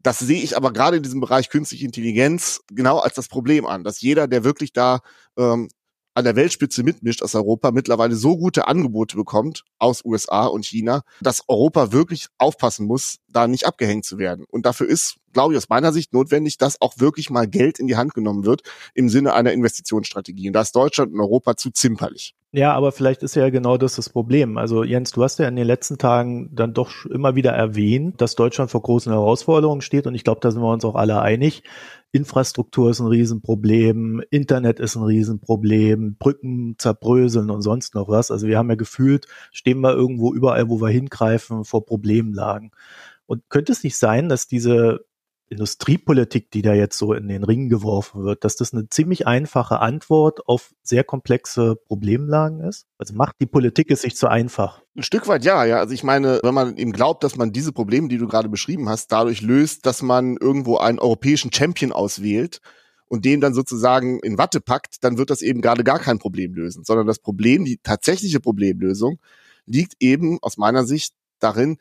Das sehe ich aber gerade in diesem Bereich künstliche Intelligenz genau als das Problem an, dass jeder, der wirklich da ähm, an der Weltspitze mitmischt aus Europa, mittlerweile so gute Angebote bekommt aus USA und China, dass Europa wirklich aufpassen muss, da nicht abgehängt zu werden. Und dafür ist, glaube ich, aus meiner Sicht notwendig, dass auch wirklich mal Geld in die Hand genommen wird im Sinne einer Investitionsstrategie. Und da ist Deutschland und Europa zu zimperlich. Ja, aber vielleicht ist ja genau das das Problem. Also Jens, du hast ja in den letzten Tagen dann doch immer wieder erwähnt, dass Deutschland vor großen Herausforderungen steht und ich glaube, da sind wir uns auch alle einig. Infrastruktur ist ein Riesenproblem, Internet ist ein Riesenproblem, Brücken zerbröseln und sonst noch was. Also wir haben ja gefühlt, stehen wir irgendwo überall, wo wir hingreifen, vor Problemlagen. Und könnte es nicht sein, dass diese Industriepolitik, die da jetzt so in den Ring geworfen wird, dass das eine ziemlich einfache Antwort auf sehr komplexe Problemlagen ist? Also macht die Politik es sich zu einfach? Ein Stück weit ja, ja. Also ich meine, wenn man eben glaubt, dass man diese Probleme, die du gerade beschrieben hast, dadurch löst, dass man irgendwo einen europäischen Champion auswählt und den dann sozusagen in Watte packt, dann wird das eben gerade gar kein Problem lösen, sondern das Problem, die tatsächliche Problemlösung liegt eben aus meiner Sicht darin,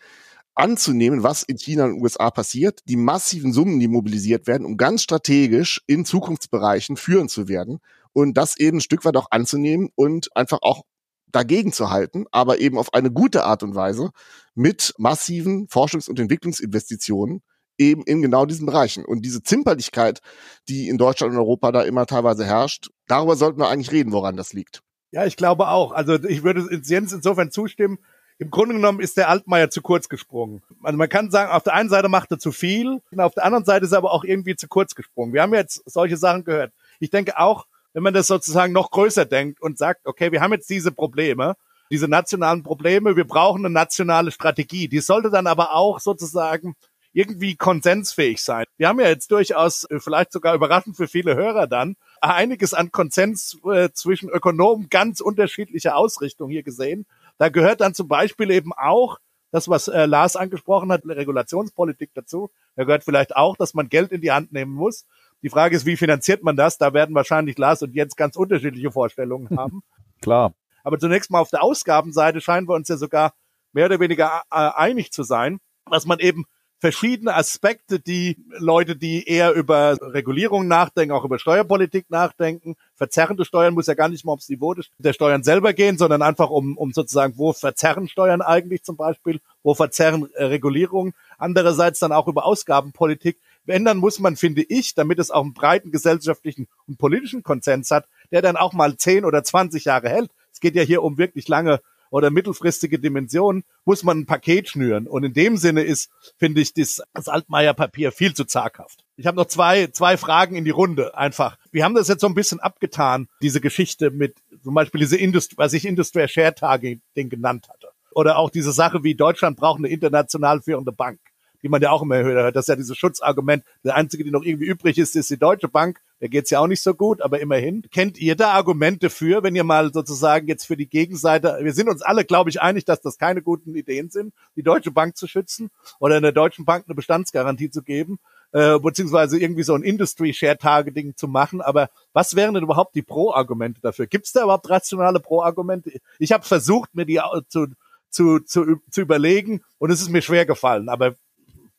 anzunehmen, was in China und USA passiert, die massiven Summen, die mobilisiert werden, um ganz strategisch in Zukunftsbereichen führen zu werden und das eben ein Stück weit auch anzunehmen und einfach auch dagegen zu halten, aber eben auf eine gute Art und Weise mit massiven Forschungs- und Entwicklungsinvestitionen eben in genau diesen Bereichen. Und diese Zimperlichkeit, die in Deutschland und Europa da immer teilweise herrscht, darüber sollten wir eigentlich reden, woran das liegt. Ja, ich glaube auch. Also ich würde Jens insofern zustimmen. Im Grunde genommen ist der Altmaier zu kurz gesprungen. Also man kann sagen, auf der einen Seite macht er zu viel, auf der anderen Seite ist er aber auch irgendwie zu kurz gesprungen. Wir haben jetzt solche Sachen gehört. Ich denke auch, wenn man das sozusagen noch größer denkt und sagt, okay, wir haben jetzt diese Probleme, diese nationalen Probleme, wir brauchen eine nationale Strategie. Die sollte dann aber auch sozusagen irgendwie konsensfähig sein. Wir haben ja jetzt durchaus, äh, vielleicht sogar überraschend für viele Hörer dann, einiges an Konsens äh, zwischen Ökonomen ganz unterschiedlicher Ausrichtung hier gesehen. Da gehört dann zum Beispiel eben auch das, was äh, Lars angesprochen hat, Regulationspolitik dazu. Da gehört vielleicht auch, dass man Geld in die Hand nehmen muss. Die Frage ist, wie finanziert man das? Da werden wahrscheinlich Lars und Jens ganz unterschiedliche Vorstellungen haben. Klar. Aber zunächst mal auf der Ausgabenseite scheinen wir uns ja sogar mehr oder weniger äh, einig zu sein, dass man eben verschiedene Aspekte, die Leute, die eher über Regulierung nachdenken, auch über Steuerpolitik nachdenken. Verzerrende Steuern muss ja gar nicht mal ums Niveau der Steuern selber gehen, sondern einfach um, um sozusagen, wo verzerren Steuern eigentlich zum Beispiel, wo verzerren äh, Regulierungen. Andererseits dann auch über Ausgabenpolitik. Dann muss man, finde ich, damit es auch einen breiten gesellschaftlichen und politischen Konsens hat, der dann auch mal 10 oder 20 Jahre hält. Es geht ja hier um wirklich lange oder mittelfristige Dimensionen, muss man ein Paket schnüren. Und in dem Sinne ist, finde ich, das, das Altmaier-Papier viel zu zaghaft. Ich habe noch zwei, zwei Fragen in die Runde einfach. Wir haben das jetzt so ein bisschen abgetan, diese Geschichte mit zum Beispiel diese Industrie, was ich Industrial Share Targeting genannt hatte. Oder auch diese Sache, wie Deutschland braucht eine international führende Bank die man ja auch immer hört. Das ist ja dieses Schutzargument. Der einzige, die noch irgendwie übrig ist, ist die Deutsche Bank. Der geht's ja auch nicht so gut, aber immerhin. Kennt ihr da Argumente für, wenn ihr mal sozusagen jetzt für die Gegenseite, wir sind uns alle, glaube ich, einig, dass das keine guten Ideen sind, die Deutsche Bank zu schützen oder in der Deutschen Bank eine Bestandsgarantie zu geben, äh, beziehungsweise irgendwie so ein Industry-Share-Targeting zu machen. Aber was wären denn überhaupt die Pro-Argumente dafür? Gibt es da überhaupt rationale Pro-Argumente? Ich habe versucht, mir die zu, zu, zu, zu überlegen und es ist mir schwer gefallen. Aber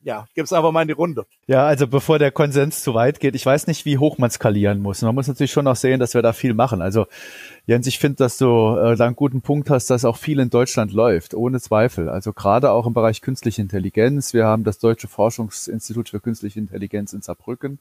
ja, gib's einfach mal in die Runde. Ja, also bevor der Konsens zu weit geht, ich weiß nicht, wie hoch man skalieren muss. Man muss natürlich schon auch sehen, dass wir da viel machen. Also Jens, ich finde, dass du äh, da einen guten Punkt hast, dass auch viel in Deutschland läuft, ohne Zweifel. Also gerade auch im Bereich künstliche Intelligenz. Wir haben das Deutsche Forschungsinstitut für künstliche Intelligenz in Saarbrücken,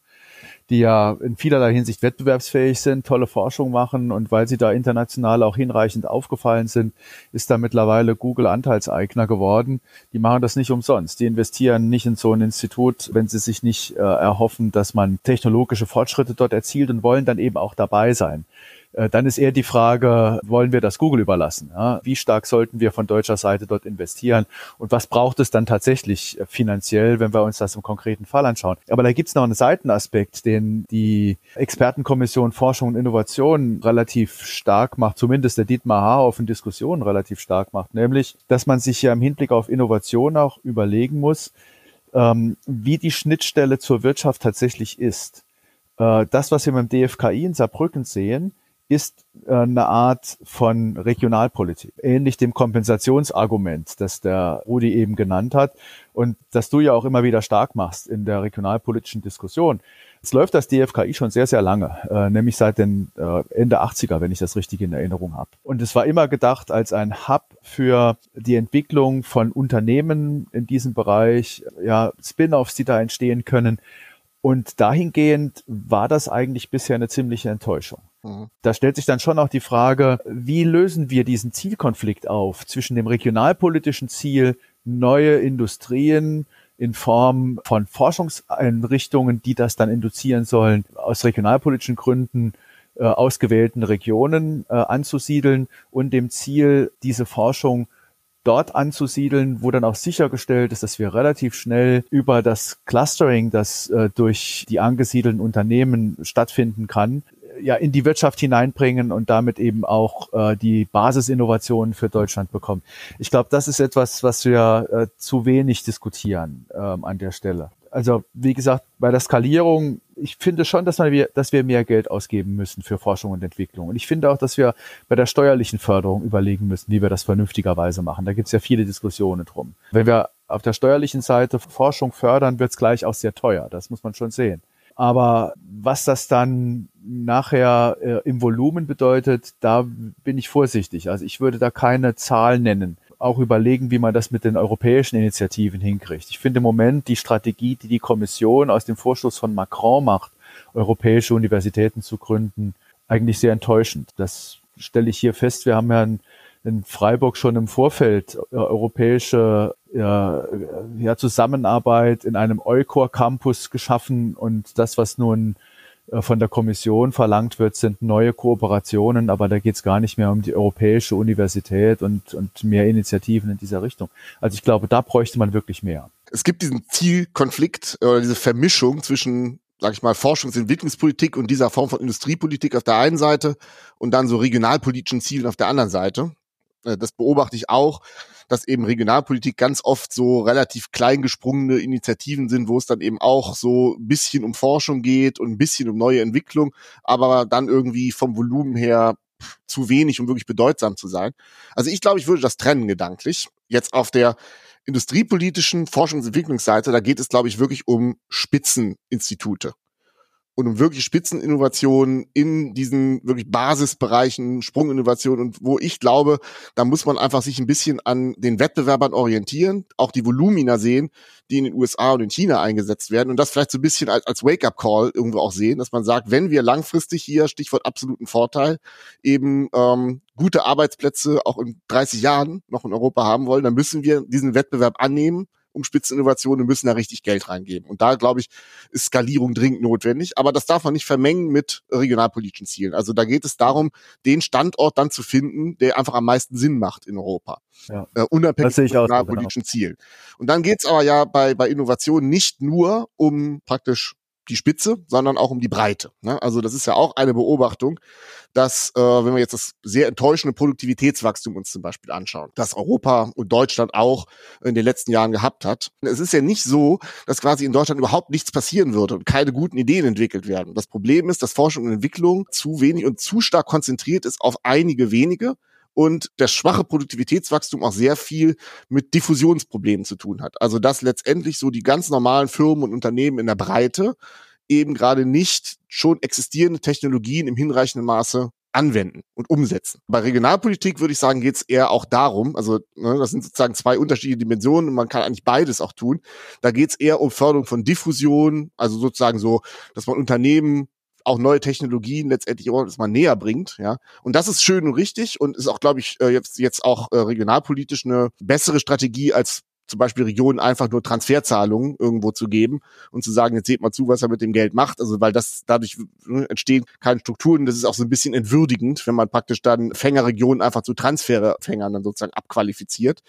die ja in vielerlei Hinsicht wettbewerbsfähig sind, tolle Forschung machen und weil sie da international auch hinreichend aufgefallen sind, ist da mittlerweile Google Anteilseigner geworden. Die machen das nicht umsonst. Die investieren nicht in so ein Institut, wenn sie sich nicht äh, erhoffen, dass man technologische Fortschritte dort erzielt und wollen dann eben auch dabei sein. Äh, dann ist eher die Frage, wollen wir das Google überlassen? Ja? Wie stark sollten wir von deutscher Seite dort investieren? Und was braucht es dann tatsächlich äh, finanziell, wenn wir uns das im konkreten Fall anschauen? Aber da gibt es noch einen Seitenaspekt, den die Expertenkommission Forschung und Innovation relativ stark macht, zumindest der Dietmar Haarhoff in Diskussionen relativ stark macht, nämlich, dass man sich ja im Hinblick auf Innovation auch überlegen muss, ähm, wie die Schnittstelle zur Wirtschaft tatsächlich ist. Äh, das, was wir beim DFKI in Saarbrücken sehen, ist äh, eine Art von Regionalpolitik, ähnlich dem Kompensationsargument, das der Rudi eben genannt hat und das du ja auch immer wieder stark machst in der regionalpolitischen Diskussion. Es läuft das DFKI schon sehr, sehr lange, äh, nämlich seit den äh, Ende 80er, wenn ich das richtig in Erinnerung habe. Und es war immer gedacht als ein Hub für die Entwicklung von Unternehmen in diesem Bereich, ja, Spin-offs, die da entstehen können. Und dahingehend war das eigentlich bisher eine ziemliche Enttäuschung. Mhm. Da stellt sich dann schon auch die Frage, wie lösen wir diesen Zielkonflikt auf zwischen dem regionalpolitischen Ziel, neue Industrien in Form von Forschungseinrichtungen, die das dann induzieren sollen, aus regionalpolitischen Gründen äh, ausgewählten Regionen äh, anzusiedeln und dem Ziel, diese Forschung dort anzusiedeln, wo dann auch sichergestellt ist, dass wir relativ schnell über das Clustering, das äh, durch die angesiedelten Unternehmen stattfinden kann, ja in die Wirtschaft hineinbringen und damit eben auch äh, die Basisinnovationen für Deutschland bekommen. Ich glaube, das ist etwas, was wir äh, zu wenig diskutieren ähm, an der Stelle. Also wie gesagt, bei der Skalierung, ich finde schon, dass, wir, dass wir mehr Geld ausgeben müssen für Forschung und Entwicklung. Und ich finde auch, dass wir bei der steuerlichen Förderung überlegen müssen, wie wir das vernünftigerweise machen. Da gibt es ja viele Diskussionen drum. Wenn wir Auf der steuerlichen Seite Forschung fördern wird es gleich auch sehr teuer. Das muss man schon sehen. Aber was das dann nachher äh, im Volumen bedeutet, da bin ich vorsichtig. Also ich würde da keine Zahl nennen. Auch überlegen, wie man das mit den europäischen Initiativen hinkriegt. Ich finde im Moment die Strategie, die die Kommission aus dem Vorschluss von Macron macht, europäische Universitäten zu gründen, eigentlich sehr enttäuschend. Das stelle ich hier fest. Wir haben ja in, in Freiburg schon im Vorfeld äh, europäische ja, ja, Zusammenarbeit in einem Eukor Campus geschaffen und das, was nun von der Kommission verlangt wird, sind neue Kooperationen, aber da geht es gar nicht mehr um die europäische Universität und, und mehr Initiativen in dieser Richtung. Also ich glaube, da bräuchte man wirklich mehr. Es gibt diesen Zielkonflikt oder diese Vermischung zwischen sag ich mal, Forschungs- und Entwicklungspolitik und dieser Form von Industriepolitik auf der einen Seite und dann so regionalpolitischen Zielen auf der anderen Seite. Äh, das beobachte ich auch, dass eben Regionalpolitik ganz oft so relativ klein Initiativen sind, wo es dann eben auch so ein bisschen um Forschung geht und ein bisschen um neue Entwicklung, aber dann irgendwie vom Volumen her zu wenig, um wirklich bedeutsam zu sein. Also ich glaube, ich würde das trennen gedanklich. Jetzt auf der industriepolitischen Forschungs- und Entwicklungsseite, da geht es, glaube ich, wirklich um Spitzeninstitute und um wirklich Spitzeninnovationen in diesen wirklich Basisbereichen, Sprunginnovationen und wo ich glaube, da muss man einfach sich ein bisschen an den Wettbewerbern orientieren, auch die Volumina sehen, die in den USA und in China eingesetzt werden und das vielleicht so ein bisschen als, als Wake-up-Call irgendwo auch sehen, dass man sagt, wenn wir langfristig hier, Stichwort absoluten Vorteil, eben ähm, gute Arbeitsplätze auch in 30 Jahren noch in Europa haben wollen, dann müssen wir diesen Wettbewerb annehmen um Spitzeninnovationen, müssen da richtig Geld reingeben. Und da, glaube ich, ist Skalierung dringend notwendig. Aber das darf man nicht vermengen mit regionalpolitischen Zielen. Also da geht es darum, den Standort dann zu finden, der einfach am meisten Sinn macht in Europa. Ja. Äh, unabhängig von regionalpolitischen genau. Zielen. Und dann geht es aber ja bei, bei Innovationen nicht nur um praktisch die Spitze, sondern auch um die Breite. Ne? Also das ist ja auch eine Beobachtung, dass, äh, wenn wir jetzt das sehr enttäuschende Produktivitätswachstum uns zum Beispiel anschauen, das Europa und Deutschland auch in den letzten Jahren gehabt hat. Es ist ja nicht so, dass quasi in Deutschland überhaupt nichts passieren würde und keine guten Ideen entwickelt werden. Das Problem ist, dass Forschung und Entwicklung zu wenig und zu stark konzentriert ist auf einige wenige und das schwache Produktivitätswachstum auch sehr viel mit Diffusionsproblemen zu tun hat. Also dass letztendlich so die ganz normalen Firmen und Unternehmen in der Breite eben gerade nicht schon existierende Technologien im hinreichenden Maße anwenden und umsetzen. Bei Regionalpolitik würde ich sagen, geht es eher auch darum, also ne, das sind sozusagen zwei unterschiedliche Dimensionen und man kann eigentlich beides auch tun. Da geht es eher um Förderung von Diffusion, also sozusagen so, dass man Unternehmen auch neue Technologien letztendlich auch man näher bringt, ja. Und das ist schön und richtig und ist auch, glaube ich, äh, jetzt, jetzt auch äh, regionalpolitisch eine bessere Strategie als zum Beispiel Regionen einfach nur Transferzahlungen irgendwo zu geben und zu sagen, jetzt seht mal zu, was er mit dem Geld macht. Also weil das dadurch ne, entstehen keine Strukturen. Das ist auch so ein bisschen entwürdigend, wenn man praktisch dann Fängerregionen einfach zu Transferfängern dann sozusagen abqualifiziert.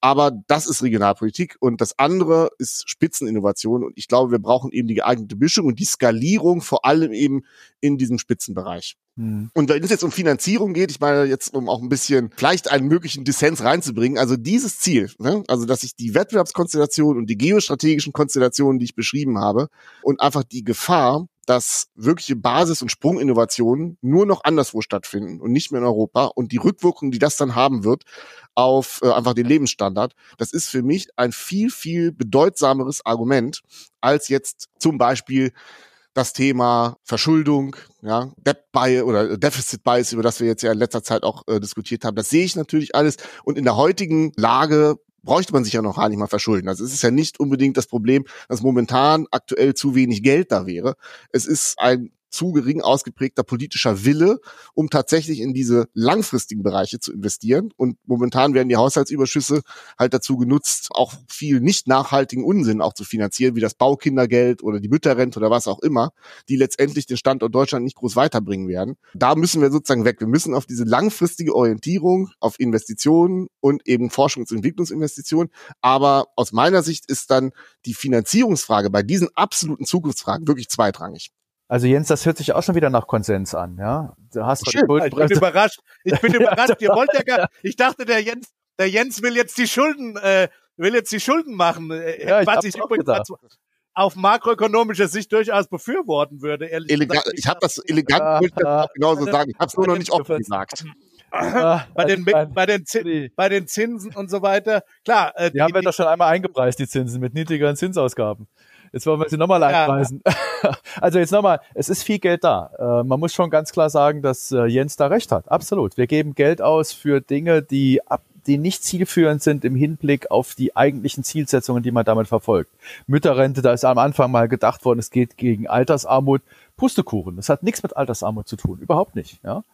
Aber das ist Regionalpolitik und das andere ist Spitzeninnovation und ich glaube, wir brauchen eben die geeignete Mischung und die Skalierung vor allem eben in diesem Spitzenbereich. Mhm. Und wenn es jetzt um Finanzierung geht, ich meine jetzt, um auch ein bisschen vielleicht einen möglichen Dissens reinzubringen, also dieses Ziel, ne, also dass ich die Wettbewerbskonstellation und die geostrategischen Konstellationen, die ich beschrieben habe, und einfach die Gefahr, dass wirkliche Basis- und Sprunginnovationen nur noch anderswo stattfinden und nicht mehr in Europa und die Rückwirkung, die das dann haben wird auf äh, einfach den Lebensstandard, das ist für mich ein viel, viel bedeutsameres Argument als jetzt zum Beispiel das Thema Verschuldung, ja, Debt Bias oder Deficit Bias, über das wir jetzt ja in letzter Zeit auch äh, diskutiert haben. Das sehe ich natürlich alles. Und in der heutigen Lage bräuchte man sich ja noch gar nicht mal verschulden. Also es ist ja nicht unbedingt das Problem, dass momentan aktuell zu wenig Geld da wäre. Es ist ein zu gering ausgeprägter politischer Wille, um tatsächlich in diese langfristigen Bereiche zu investieren. Und momentan werden die Haushaltsüberschüsse halt dazu genutzt, auch viel nicht nachhaltigen Unsinn auch zu finanzieren, wie das Baukindergeld oder die Mütterrente oder was auch immer, die letztendlich den Standort Deutschland nicht groß weiterbringen werden. Da müssen wir sozusagen weg. Wir müssen auf diese langfristige Orientierung, auf Investitionen und eben Forschungs- und Entwicklungsinvestitionen. Aber aus meiner Sicht ist dann die Finanzierungsfrage bei diesen absoluten Zukunftsfragen wirklich zweitrangig. Also Jens, das hört sich auch schon wieder nach Konsens an, ja? Du hast Schön, ich bin überrascht. Ich bin überrascht. Ihr wollt ja gar, ich dachte, der Jens, der Jens will jetzt die Schulden, äh, will jetzt die Schulden machen. Äh, ja, was ich, ich übrigens auf makroökonomischer Sicht durchaus befürworten würde. Ehrlich gesagt. Ich habe das elegant, ja, ich das genauso sagen. Ich habe es nur noch nicht offen gesagt. Ah, bei, den, bei, den Zin, bei den Zinsen und so weiter. Klar. Äh, die, die haben wir doch schon einmal eingepreist, die Zinsen, mit niedrigeren Zinsausgaben. Jetzt wollen wir sie nochmal einpreisen. Ja. Also jetzt nochmal, es ist viel Geld da. Äh, man muss schon ganz klar sagen, dass äh, Jens da recht hat. Absolut. Wir geben Geld aus für Dinge, die ab die nicht zielführend sind im Hinblick auf die eigentlichen Zielsetzungen, die man damit verfolgt. Mütterrente, da ist am Anfang mal gedacht worden, es geht gegen Altersarmut. Pustekuchen. Das hat nichts mit Altersarmut zu tun. Überhaupt nicht. Ja.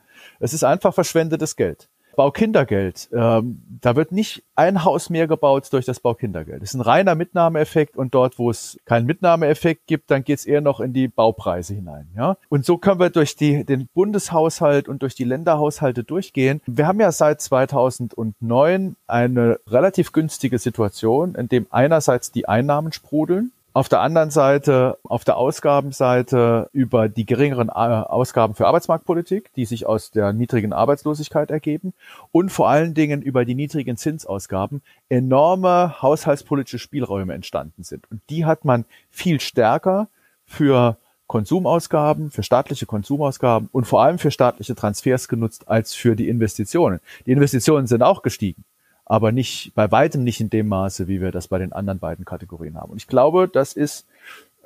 Es ist einfach verschwendetes Geld. Baukindergeld. Ähm, da wird nicht ein Haus mehr gebaut durch das Baukindergeld. Das ist ein reiner Mitnahmeeffekt und dort, wo es keinen Mitnahmeeffekt gibt, dann geht es eher noch in die Baupreise hinein. Ja? Und so können wir durch die, den Bundeshaushalt und durch die Länderhaushalte durchgehen. Wir haben ja seit 2009 eine relativ günstige Situation, in dem einerseits die Einnahmen sprudeln, auf der anderen Seite, auf der Ausgabenseite über die geringeren äh, Ausgaben für Arbeitsmarktpolitik, die sich aus der niedrigen Arbeitslosigkeit ergeben und vor allen Dingen über die niedrigen Zinsausgaben enorme haushaltspolitische Spielräume entstanden sind. Und die hat man viel stärker für Konsumausgaben, für staatliche Konsumausgaben und vor allem für staatliche Transfers genutzt als für die Investitionen. Die Investitionen sind auch gestiegen aber nicht, bei weitem nicht in dem Maße, wie wir das bei den anderen beiden Kategorien haben. Und ich glaube, das ist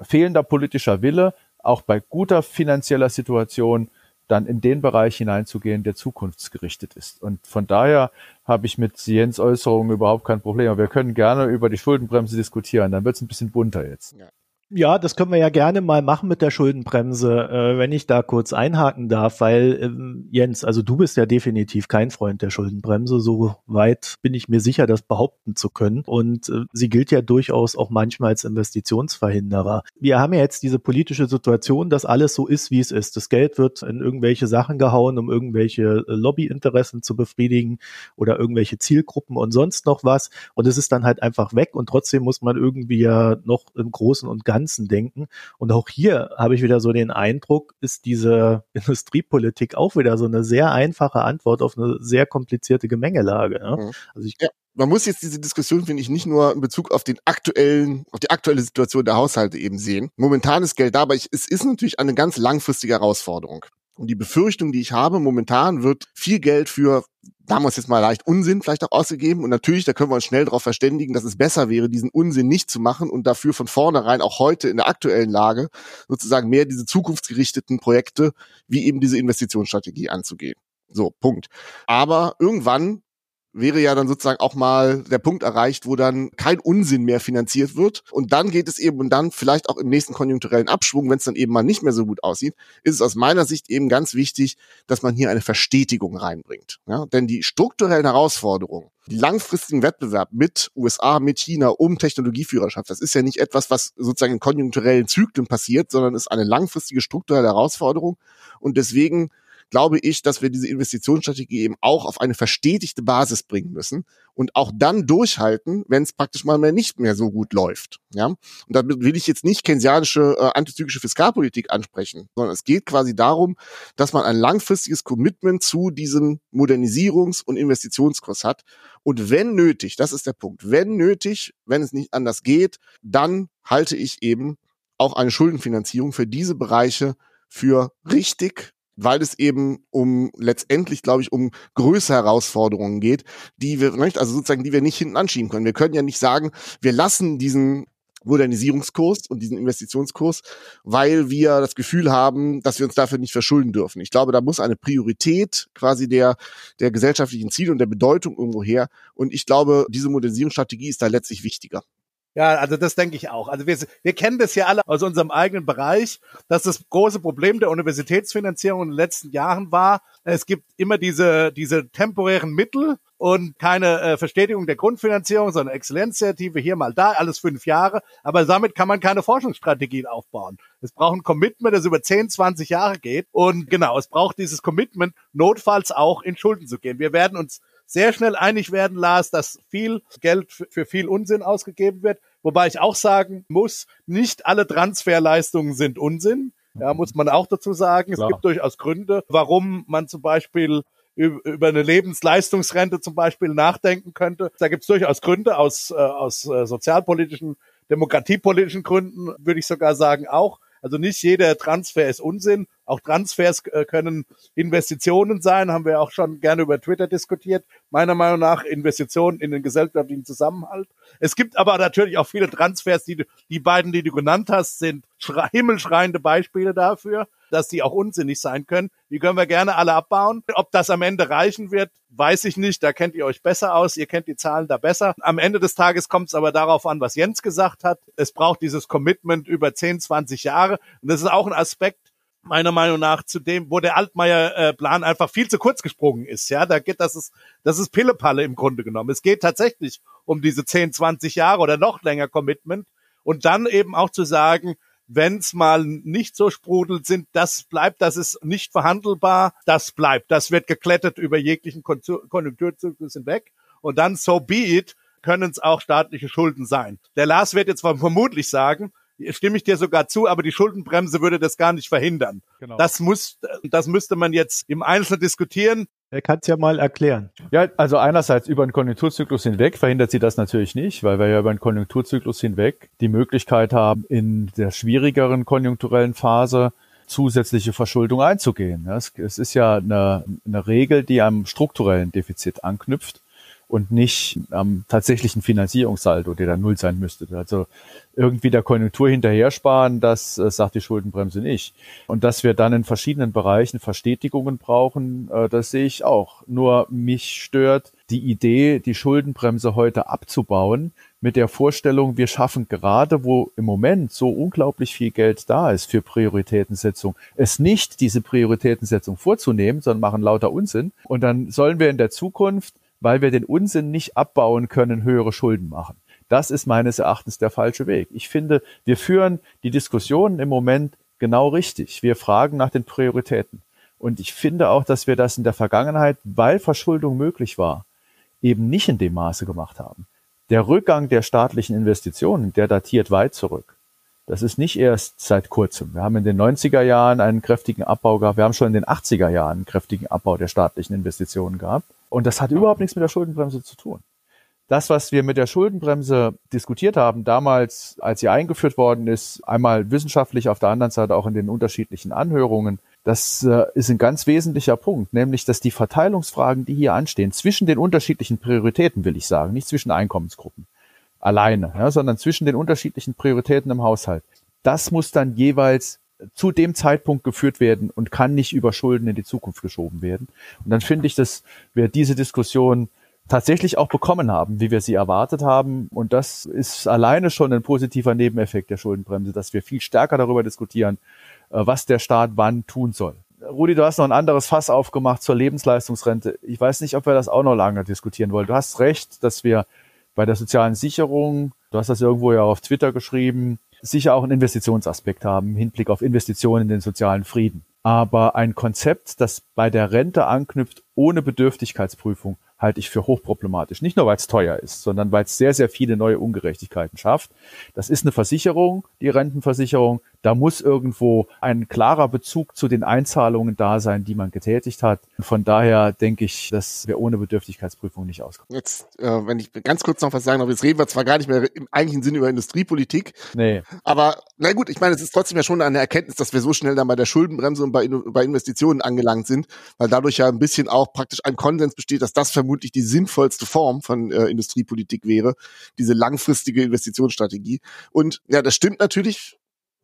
fehlender politischer Wille, auch bei guter finanzieller Situation dann in den Bereich hineinzugehen, der zukunftsgerichtet ist. Und von daher habe ich mit Jens Äußerungen überhaupt kein Problem. Wir können gerne über die Schuldenbremse diskutieren. Dann wird es ein bisschen bunter jetzt. Ja. Ja, das können wir ja gerne mal machen mit der Schuldenbremse, äh, wenn ich da kurz einhaken darf, weil ähm, Jens, also du bist ja definitiv kein Freund der Schuldenbremse, so weit bin ich mir sicher, das behaupten zu können. Und äh, sie gilt ja durchaus auch manchmal als Investitionsverhinderer. Wir haben ja jetzt diese politische Situation, dass alles so ist, wie es ist. Das Geld wird in irgendwelche Sachen gehauen, um irgendwelche äh, Lobbyinteressen zu befriedigen oder irgendwelche Zielgruppen und sonst noch was. Und es ist dann halt einfach weg und trotzdem muss man irgendwie ja noch im Großen und Ganzen Ganzen denken. Und auch hier habe ich wieder so den Eindruck, ist diese Industriepolitik auch wieder so eine sehr einfache Antwort auf eine sehr komplizierte Gemengelage. Ne? Mhm. Also ich ja man muss jetzt diese Diskussion, finde ich, nicht nur in Bezug auf den aktuellen, auf die aktuelle Situation der Haushalte eben sehen. Momentan ist Geld da, aber ich, es ist natürlich eine ganz langfristige Herausforderung. Und die Befürchtung, die ich habe, momentan wird viel Geld für, es jetzt mal leicht, Unsinn vielleicht auch ausgegeben. Und natürlich, da können wir uns schnell darauf verständigen, dass es besser wäre, diesen Unsinn nicht zu machen und dafür von vornherein auch heute in der aktuellen Lage sozusagen mehr diese zukunftsgerichteten Projekte wie eben diese Investitionsstrategie anzugehen. So, Punkt. Aber irgendwann wäre ja dann sozusagen auch mal der Punkt erreicht, wo dann kein Unsinn mehr finanziert wird. Und dann geht es eben und dann vielleicht auch im nächsten konjunkturellen Abschwung, wenn es dann eben mal nicht mehr so gut aussieht, ist es aus meiner Sicht eben ganz wichtig, dass man hier eine Verstetigung reinbringt. Ja? Denn die strukturellen Herausforderungen, die langfristigen Wettbewerb mit USA, mit China um Technologieführerschaft, das ist ja nicht etwas, was sozusagen in konjunkturellen Zyklen passiert, sondern ist eine langfristige strukturelle Herausforderung. Und deswegen glaube ich, dass wir diese Investitionsstrategie eben auch auf eine verstetigte Basis bringen müssen und auch dann durchhalten, wenn es praktisch mal mehr nicht mehr so gut läuft. Ja, und damit will ich jetzt nicht keynesianische äh, antizyklische Fiskalpolitik ansprechen, sondern es geht quasi darum, dass man ein langfristiges Commitment zu diesem Modernisierungs- und Investitionskurs hat und wenn nötig, das ist der Punkt, wenn nötig, wenn es nicht anders geht, dann halte ich eben auch eine Schuldenfinanzierung für diese Bereiche für richtig weil es eben um letztendlich, glaube ich, um größere Herausforderungen geht, die wir, also sozusagen, die wir nicht hinten anschieben können. Wir können ja nicht sagen, wir lassen diesen Modernisierungskurs und diesen Investitionskurs, weil wir das Gefühl haben, dass wir uns dafür nicht verschulden dürfen. Ich glaube, da muss eine Priorität quasi der, der gesellschaftlichen Ziele und der Bedeutung irgendwo her. Und ich glaube, diese Modernisierungsstrategie ist da letztlich wichtiger. Ja, also das denke ich auch. Also wir, wir kennen das ja alle aus unserem eigenen Bereich, dass das große Problem der Universitätsfinanzierung in den letzten Jahren war, es gibt immer diese, diese temporären Mittel und keine äh, Verstetigung der Grundfinanzierung, sondern Exzellenzinitiative hier mal da, alles fünf Jahre. Aber damit kann man keine Forschungsstrategien aufbauen. Es braucht ein Commitment, das über 10, 20 Jahre geht. Und genau, es braucht dieses Commitment, notfalls auch in Schulden zu gehen. Wir werden uns sehr schnell einig werden, Lars, dass viel Geld für viel Unsinn ausgegeben wird. Wobei ich auch sagen muss, nicht alle Transferleistungen sind Unsinn. Ja, muss man auch dazu sagen. Klar. Es gibt durchaus Gründe, warum man zum Beispiel über eine Lebensleistungsrente zum Beispiel nachdenken könnte. Da gibt es durchaus Gründe aus, äh, aus äh, sozialpolitischen, demokratiepolitischen Gründen, würde ich sogar sagen auch. Also nicht jeder Transfer ist Unsinn. Auch Transfers äh, können Investitionen sein, haben wir auch schon gerne über Twitter diskutiert. Meiner Meinung nach Investitionen in den gesellschaftlichen Zusammenhalt. Es gibt aber natürlich auch viele Transfers, die die beiden, die du genannt hast, sind himmelschreiende Beispiele dafür dass die auch unsinnig sein können. Die können wir gerne alle abbauen. Ob das am Ende reichen wird, weiß ich nicht. Da kennt ihr euch besser aus. Ihr kennt die Zahlen da besser. Am Ende des Tages kommt es aber darauf an, was Jens gesagt hat. Es braucht dieses Commitment über 10, 20 Jahre. Und das ist auch ein Aspekt, meiner Meinung nach zu dem, wo der Altmaier-Plan einfach viel zu kurz gesprungen ist. Ja, da geht das ist das ist Pillepalle im Grunde genommen. Es geht tatsächlich um diese 10, 20 Jahre oder noch länger Commitment und dann eben auch zu sagen, wenn es mal nicht so sprudelt, sind das bleibt, das ist nicht verhandelbar, das bleibt, das wird geklettet über jeglichen Konjunkturzyklus hinweg und dann so be it, können es auch staatliche Schulden sein. Der Lars wird jetzt vermutlich sagen, stimme ich dir sogar zu, aber die Schuldenbremse würde das gar nicht verhindern. Genau. Das muss, das müsste man jetzt im Einzelnen diskutieren. Er kann es ja mal erklären. Ja, also einerseits über den Konjunkturzyklus hinweg verhindert sie das natürlich nicht, weil wir ja über den Konjunkturzyklus hinweg die Möglichkeit haben, in der schwierigeren konjunkturellen Phase zusätzliche Verschuldung einzugehen. Es ist ja eine, eine Regel, die am strukturellen Defizit anknüpft und nicht am tatsächlichen Finanzierungssaldo, der dann null sein müsste. Also irgendwie der Konjunktur hinterher sparen, das äh, sagt die Schuldenbremse nicht. Und dass wir dann in verschiedenen Bereichen Verstetigungen brauchen, äh, das sehe ich auch. Nur mich stört die Idee, die Schuldenbremse heute abzubauen, mit der Vorstellung, wir schaffen gerade, wo im Moment so unglaublich viel Geld da ist für Prioritätensetzung, es nicht diese Prioritätensetzung vorzunehmen, sondern machen lauter Unsinn. Und dann sollen wir in der Zukunft weil wir den Unsinn nicht abbauen können, höhere Schulden machen. Das ist meines Erachtens der falsche Weg. Ich finde, wir führen die Diskussionen im Moment genau richtig. Wir fragen nach den Prioritäten. Und ich finde auch, dass wir das in der Vergangenheit, weil Verschuldung möglich war, eben nicht in dem Maße gemacht haben. Der Rückgang der staatlichen Investitionen, der datiert weit zurück. Das ist nicht erst seit kurzem. Wir haben in den 90er Jahren einen kräftigen Abbau gehabt. Wir haben schon in den 80er Jahren einen kräftigen Abbau der staatlichen Investitionen gehabt. Und das hat überhaupt nichts mit der Schuldenbremse zu tun. Das, was wir mit der Schuldenbremse diskutiert haben, damals, als sie eingeführt worden ist, einmal wissenschaftlich, auf der anderen Seite auch in den unterschiedlichen Anhörungen, das äh, ist ein ganz wesentlicher Punkt, nämlich, dass die Verteilungsfragen, die hier anstehen, zwischen den unterschiedlichen Prioritäten, will ich sagen, nicht zwischen Einkommensgruppen alleine, ja, sondern zwischen den unterschiedlichen Prioritäten im Haushalt, das muss dann jeweils zu dem Zeitpunkt geführt werden und kann nicht über Schulden in die Zukunft geschoben werden. Und dann finde ich, dass wir diese Diskussion tatsächlich auch bekommen haben, wie wir sie erwartet haben. Und das ist alleine schon ein positiver Nebeneffekt der Schuldenbremse, dass wir viel stärker darüber diskutieren, äh, was der Staat wann tun soll. Rudi, du hast noch ein anderes Fass aufgemacht zur Lebensleistungsrente. Ich weiß nicht, ob wir das auch noch lange diskutieren wollen. Du hast recht, dass wir bei der sozialen Sicherung, du hast das irgendwo ja auf Twitter geschrieben, sicher auch einen Investitionsaspekt haben im Hinblick auf Investitionen in den sozialen Frieden. Aber ein Konzept, das bei der Rente anknüpft ohne Bedürftigkeitsprüfung, halte ich für hochproblematisch. Nicht nur, weil es teuer ist, sondern weil es sehr, sehr viele neue Ungerechtigkeiten schafft. Das ist eine Versicherung, die Rentenversicherung. Da muss irgendwo ein klarer Bezug zu den Einzahlungen da sein, die man getätigt hat. Von daher denke ich, dass wir ohne Bedürftigkeitsprüfung nicht auskommen. Jetzt, äh, wenn ich ganz kurz noch was sagen darf, jetzt reden wir zwar gar nicht mehr im eigentlichen Sinne über Industriepolitik. Nee. Aber na gut, ich meine, es ist trotzdem ja schon eine Erkenntnis, dass wir so schnell dann bei der Schuldenbremse und bei, bei Investitionen angelangt sind, weil dadurch ja ein bisschen auch praktisch ein Konsens besteht, dass das vermutlich die sinnvollste Form von äh, Industriepolitik wäre, diese langfristige Investitionsstrategie. Und ja, das stimmt natürlich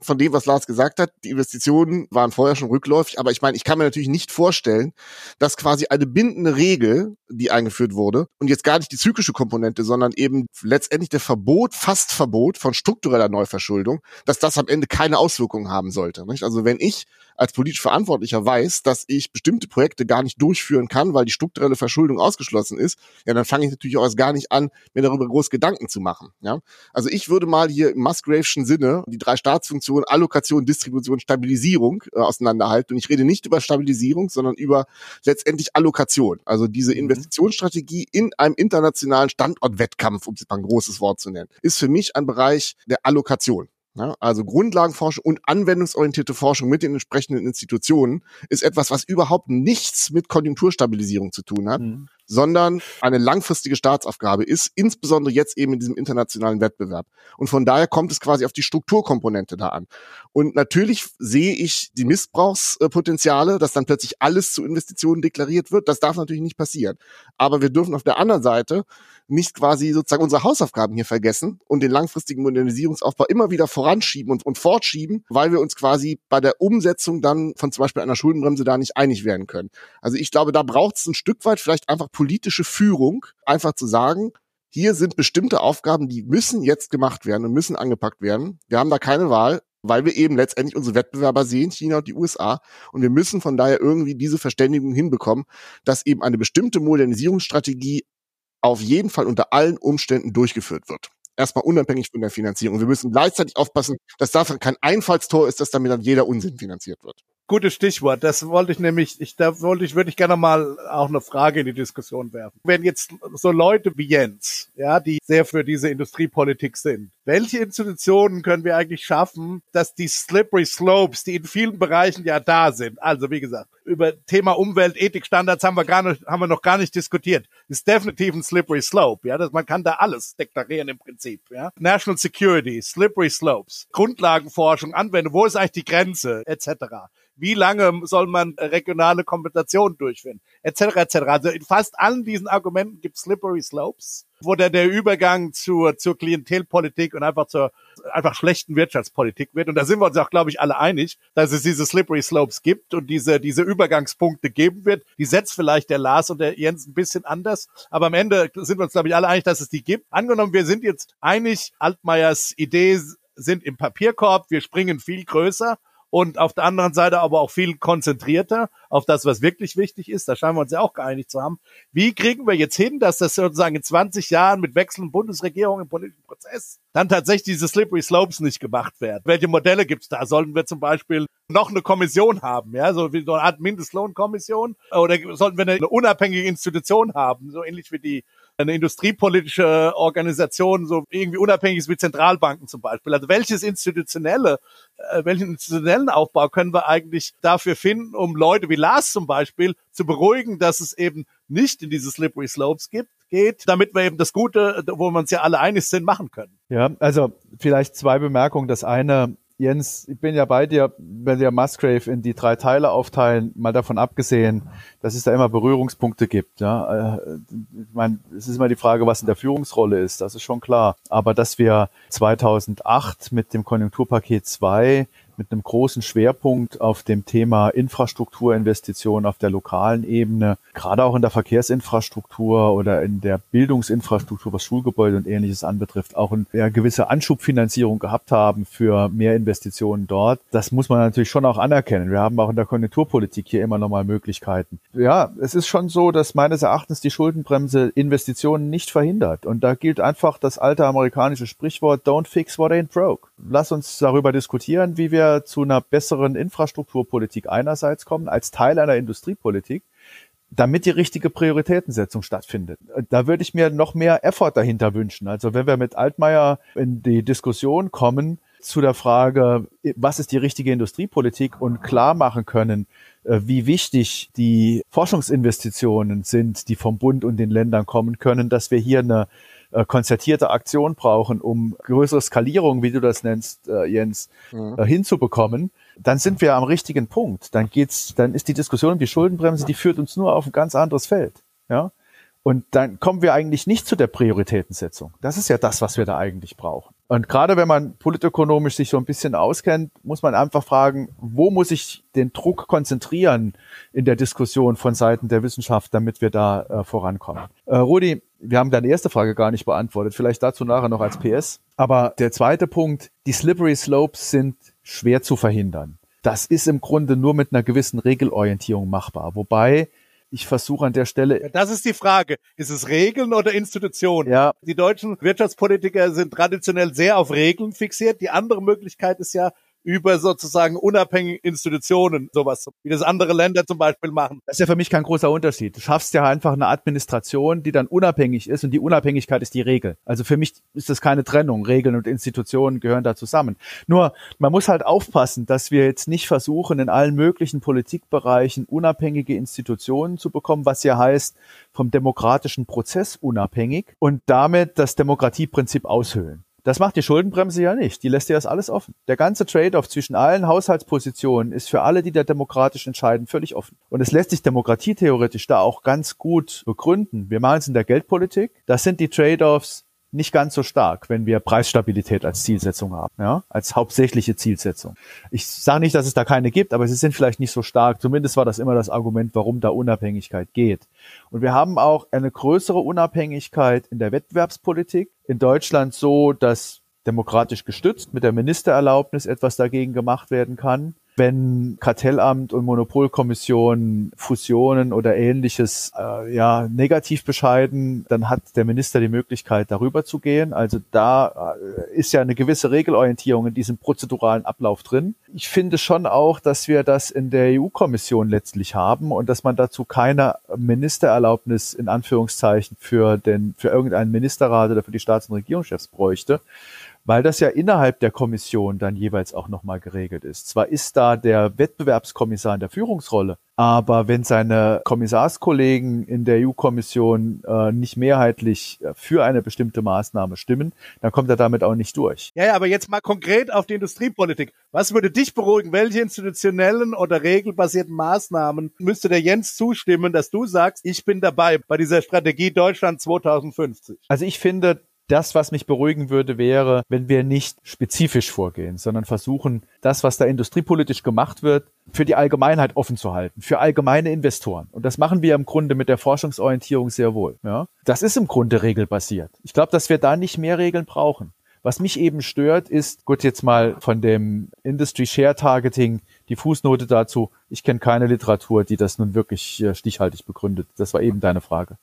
von dem, was Lars gesagt hat, die Investitionen waren vorher schon rückläufig, aber ich meine, ich kann mir natürlich nicht vorstellen, dass quasi eine bindende Regel, die eingeführt wurde, und jetzt gar nicht die zyklische Komponente, sondern eben letztendlich der Verbot, fast Verbot von struktureller Neuverschuldung, dass das am Ende keine Auswirkungen haben sollte. Nicht? Also wenn ich als politisch Verantwortlicher weiß, dass ich bestimmte Projekte gar nicht durchführen kann, weil die strukturelle Verschuldung ausgeschlossen ist, ja, dann fange ich natürlich auch erst gar nicht an, mir darüber groß Gedanken zu machen. Ja? Also ich würde mal hier im Musgrave'schen Sinne die drei Staatsfunktionen Allokation, Distribution, Stabilisierung äh, auseinanderhalten. Und ich rede nicht über Stabilisierung, sondern über letztendlich Allokation. Also diese mhm. Investitionsstrategie in einem internationalen Standortwettkampf, um es mal ein großes Wort zu nennen, ist für mich ein Bereich der Allokation. Ja, also Grundlagenforschung und anwendungsorientierte Forschung mit den entsprechenden Institutionen ist etwas, was überhaupt nichts mit Konjunkturstabilisierung zu tun hat, mhm. Sondern eine langfristige Staatsaufgabe ist, insbesondere jetzt eben in diesem internationalen Wettbewerb. Und von daher kommt es quasi auf die Strukturkomponente da an. Und natürlich sehe ich die Missbrauchspotenziale, dass dann plötzlich alles zu Investitionen deklariert wird. Das darf natürlich nicht passieren. Aber wir dürfen auf der anderen Seite nicht quasi sozusagen unsere Hausaufgaben hier vergessen und den langfristigen Modernisierungsaufbau immer wieder voranschieben und, und fortschieben, weil wir uns quasi bei der Umsetzung dann von zum Beispiel einer Schuldenbremse da nicht einig werden können. Also ich glaube, da braucht es ein Stück weit vielleicht einfach politische Führung, einfach zu sagen, hier sind bestimmte Aufgaben, die müssen jetzt gemacht werden und müssen angepackt werden. Wir haben da keine Wahl, weil wir eben letztendlich unsere Wettbewerber sehen, China und die USA. Und wir müssen von daher irgendwie diese Verständigung hinbekommen, dass eben eine bestimmte Modernisierungsstrategie auf jeden Fall unter allen Umständen durchgeführt wird. Erstmal unabhängig von der Finanzierung. Wir müssen gleichzeitig aufpassen, dass davon kein Einfallstor ist, dass damit dann jeder Unsinn finanziert wird. Gutes Stichwort. Das wollte ich nämlich, ich, da wollte ich, würde ich gerne mal auch eine Frage in die Diskussion werfen. Wenn jetzt so Leute wie Jens, ja, die sehr für diese Industriepolitik sind, welche Institutionen können wir eigentlich schaffen, dass die slippery slopes, die in vielen Bereichen ja da sind, also wie gesagt, über Thema Umwelt, Ethikstandards haben wir gar nicht, haben wir noch gar nicht diskutiert. Ist definitiv ein slippery slope, ja, dass man kann da alles deklarieren im Prinzip, ja. National Security, slippery slopes, Grundlagenforschung, Anwendung, wo ist eigentlich die Grenze, etc wie lange soll man regionale Kompensation durchführen, etc. etc. Also in fast allen diesen Argumenten gibt slippery slopes, wo der, der Übergang zur, zur Klientelpolitik und einfach zur einfach schlechten Wirtschaftspolitik wird. Und da sind wir uns auch, glaube ich, alle einig, dass es diese slippery slopes gibt und diese, diese Übergangspunkte geben wird. Die setzt vielleicht der Lars und der Jens ein bisschen anders. Aber am Ende sind wir uns, glaube ich, alle einig, dass es die gibt. Angenommen, wir sind jetzt einig, Altmaiers Idee sind im Papierkorb, wir springen viel größer und auf der anderen Seite aber auch viel konzentrierter auf das, was wirklich wichtig ist. Da scheinen wir uns ja auch geeinigt zu haben. Wie kriegen wir jetzt hin, dass das sozusagen in 20 Jahren mit wechselnden Bundesregierungen im politischen Prozess dann tatsächlich diese Slippery Slopes nicht gemacht werden? Welche Modelle gibt's da? Sollten wir zum Beispiel noch eine Kommission haben, ja, so wie so eine Art Mindestlohnkommission? Oder sollten wir eine unabhängige Institution haben, so ähnlich wie die eine industriepolitische Organisation, so irgendwie unabhängig ist wie Zentralbanken zum Beispiel. Also welches institutionelle, äh, welchen institutionellen Aufbau können wir eigentlich dafür finden, um Leute wie Lars zum Beispiel zu beruhigen, dass es eben nicht in diese Slippery Slopes gibt, geht, damit wir eben das Gute, wo wir uns ja alle einig sind, machen können. Ja, also vielleicht zwei Bemerkungen. Das eine, Jens, ich bin ja bei dir, wenn wir Musgrave in die drei Teile aufteilen, mal davon abgesehen, dass es da immer Berührungspunkte gibt. Ja, äh, ich meine, es ist immer die Frage, was in der Führungsrolle ist. Das ist schon klar. Aber dass wir 2008 mit dem Konjunkturpaket 2 mit einem großen Schwerpunkt auf dem Thema Infrastrukturinvestitionen auf der lokalen Ebene, gerade auch in der Verkehrsinfrastruktur oder in der Bildungsinfrastruktur, was Schulgebäude und ähnliches anbetrifft, auch eine gewisse Anschubfinanzierung gehabt haben für mehr Investitionen dort. Das muss man natürlich schon auch anerkennen. Wir haben auch in der Konjunkturpolitik hier immer noch mal Möglichkeiten. Ja, es ist schon so, dass meines Erachtens die Schuldenbremse Investitionen nicht verhindert. Und da gilt einfach das alte amerikanische Sprichwort, don't fix what ain't broke. Lass uns darüber diskutieren, wie wir wir zu einer besseren Infrastrukturpolitik einerseits kommen, als Teil einer Industriepolitik, damit die richtige Prioritätensetzung stattfindet. Da würde ich mir noch mehr Effort dahinter wünschen. Also wenn wir mit Altmaier in die Diskussion kommen zu der Frage, was ist die richtige Industriepolitik und klar machen können, äh, wie wichtig die Forschungsinvestitionen sind, die vom Bund und den Ländern kommen können, dass wir hier eine äh, konzertierte Aktion brauchen, um größere Skalierung, wie du das nennst, äh, Jens, mhm. äh, hinzubekommen, dann sind wir am richtigen Punkt. Dann geht's, dann ist die Diskussion um die Schuldenbremse, die führt uns nur auf ein ganz anderes Feld. Ja. Und dann kommen wir eigentlich nicht zu der Prioritätensetzung. Das ist ja das, was wir da eigentlich brauchen. Und gerade wenn man politökonomisch sich so ein bisschen auskennt, muss man einfach fragen, wo muss ich den Druck konzentrieren in der Diskussion von Seiten der Wissenschaft, damit wir da äh, vorankommen. Äh, Rudi, wir haben deine erste Frage gar nicht beantwortet. Vielleicht dazu nachher noch als PS. Aber der zweite Punkt, die Slippery Slopes sind schwer zu verhindern. Das ist im Grunde nur mit einer gewissen Regelorientierung machbar. Wobei ich versuche an der Stelle. Ja, das ist die Frage. Ist es Regeln oder Institutionen? Ja. Die deutschen Wirtschaftspolitiker sind traditionell sehr auf Regeln fixiert. Die andere Möglichkeit ist ja, über sozusagen unabhängige Institutionen, sowas, wie das andere Länder zum Beispiel machen. Das ist ja für mich kein großer Unterschied. Du schaffst ja einfach eine Administration, die dann unabhängig ist und die Unabhängigkeit ist die Regel. Also für mich ist das keine Trennung. Regeln und Institutionen gehören da zusammen. Nur, man muss halt aufpassen, dass wir jetzt nicht versuchen, in allen möglichen Politikbereichen unabhängige Institutionen zu bekommen, was ja heißt, vom demokratischen Prozess unabhängig und damit das Demokratieprinzip aushöhlen. Das macht die Schuldenbremse ja nicht. Die lässt ja das alles offen. Der ganze Trade-off zwischen allen Haushaltspositionen ist für alle, die da demokratisch entscheiden, völlig offen. Und es lässt sich demokratietheoretisch da auch ganz gut begründen. Wir machen es in der Geldpolitik. Das sind die Trade-offs nicht ganz so stark, wenn wir Preisstabilität als Zielsetzung haben, ja, als hauptsächliche Zielsetzung. Ich sage nicht, dass es da keine gibt, aber sie sind vielleicht nicht so stark. Zumindest war das immer das Argument, warum da Unabhängigkeit geht. Und wir haben auch eine größere Unabhängigkeit in der Wettbewerbspolitik. In Deutschland so, dass demokratisch gestützt mit der Ministererlaubnis etwas dagegen gemacht werden kann wenn Kartellamt und Monopolkommission Fusionen oder ähnliches äh, ja negativ bescheiden, dann hat der Minister die Möglichkeit, darüber zu gehen. Also da äh, ist ja eine gewisse Regelorientierung in diesem prozeduralen Ablauf drin. Ich finde schon auch, dass wir das in der EU-Kommission letztlich haben und dass man dazu keine Ministererlaubnis in Anführungszeichen für den für irgendeinen Ministerrat oder für die Staats- und Regierungschefs bräuchte weil das ja innerhalb der Kommission dann jeweils auch nochmal geregelt ist. Zwar ist da der Wettbewerbskommissar in der Führungsrolle, aber wenn seine Kommissarskollegen in der EU-Kommission äh, nicht mehrheitlich äh, für eine bestimmte Maßnahme stimmen, dann kommt er damit auch nicht durch. Ja, ja, aber jetzt mal konkret auf die Industriepolitik. Was würde dich beruhigen? Welche institutionellen oder regelbasierten Maßnahmen müsste der Jens zustimmen, dass du sagst, ich bin dabei bei dieser Strategie Deutschland 2050? Also ich finde, das, was mich beruhigen würde, wäre, wenn wir nicht spezifisch vorgehen, sondern versuchen, das, was da industriepolitisch gemacht wird, für die Allgemeinheit offen zu halten, für allgemeine Investoren. Und das machen wir im Grunde mit der Forschungsorientierung sehr wohl. Ja? Das ist im Grunde regelbasiert. Ich glaube, dass wir da nicht mehr Regeln brauchen. Was mich eben stört, ist, gut, jetzt mal von dem Industry Share Targeting die Fußnote dazu. Ich kenne keine Literatur, die das nun wirklich äh, stichhaltig begründet. Das war eben deine Frage.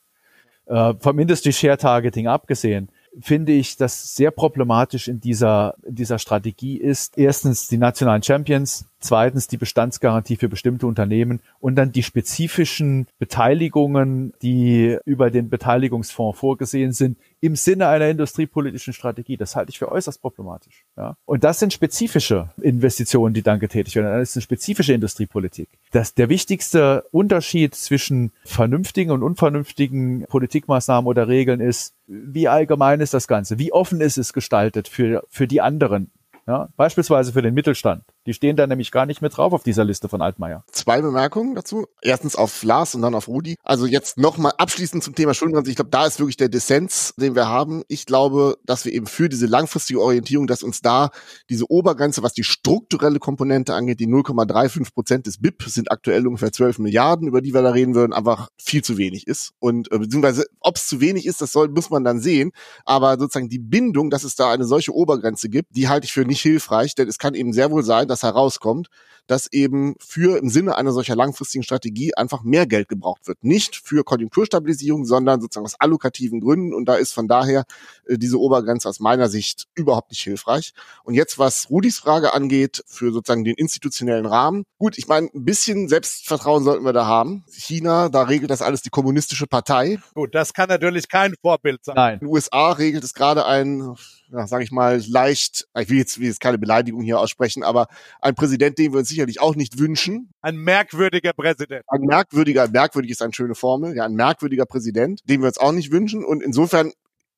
Äh, vom Industry Share Targeting abgesehen, finde ich, dass sehr problematisch in dieser, in dieser Strategie ist. Erstens die nationalen Champions, zweitens die Bestandsgarantie für bestimmte Unternehmen und dann die spezifischen Beteiligungen, die über den Beteiligungsfonds vorgesehen sind, im Sinne einer industriepolitischen Strategie. Das halte ich für äußerst problematisch. Ja? Und das sind spezifische Investitionen, die dann getätigt werden. Das ist eine spezifische Industriepolitik. Das, der wichtigste Unterschied zwischen vernünftigen und unvernünftigen Politikmaßnahmen oder Regeln ist, wie allgemein ist das Ganze? Wie offen ist es gestaltet für, für die anderen? Ja, beispielsweise für den Mittelstand. Die stehen da nämlich gar nicht mit drauf auf dieser Liste von Altmaier. Zwei Bemerkungen dazu. Erstens auf Lars und dann auf Rudi. Also jetzt nochmal abschließend zum Thema Schuldenbremse. Ich glaube, da ist wirklich der Dissens, den wir haben. Ich glaube, dass wir eben für diese langfristige Orientierung, dass uns da diese Obergrenze, was die strukturelle Komponente angeht, die 0,35 Prozent des BIP sind aktuell ungefähr 12 Milliarden, über die wir da reden würden, einfach viel zu wenig ist. Und äh, beziehungsweise, ob es zu wenig ist, das soll, muss man dann sehen. Aber sozusagen die Bindung, dass es da eine solche Obergrenze gibt, die halte ich für nicht hilfreich, denn es kann eben sehr wohl sein, dass herauskommt, dass eben für im Sinne einer solcher langfristigen Strategie einfach mehr Geld gebraucht wird. Nicht für Konjunkturstabilisierung, sondern sozusagen aus allokativen Gründen. Und da ist von daher äh, diese Obergrenze aus meiner Sicht überhaupt nicht hilfreich. Und jetzt, was Rudis Frage angeht, für sozusagen den institutionellen Rahmen. Gut, ich meine, ein bisschen Selbstvertrauen sollten wir da haben. China, da regelt das alles die kommunistische Partei. Gut, das kann natürlich kein Vorbild sein. Nein. In den USA regelt es gerade ein ja, sage ich mal, leicht, ich will jetzt, will jetzt keine Beleidigung hier aussprechen, aber ein Präsident, den wir uns sicherlich auch nicht wünschen. Ein merkwürdiger Präsident. Ein merkwürdiger, merkwürdig ist eine schöne Formel, ja, ein merkwürdiger Präsident, den wir uns auch nicht wünschen. Und insofern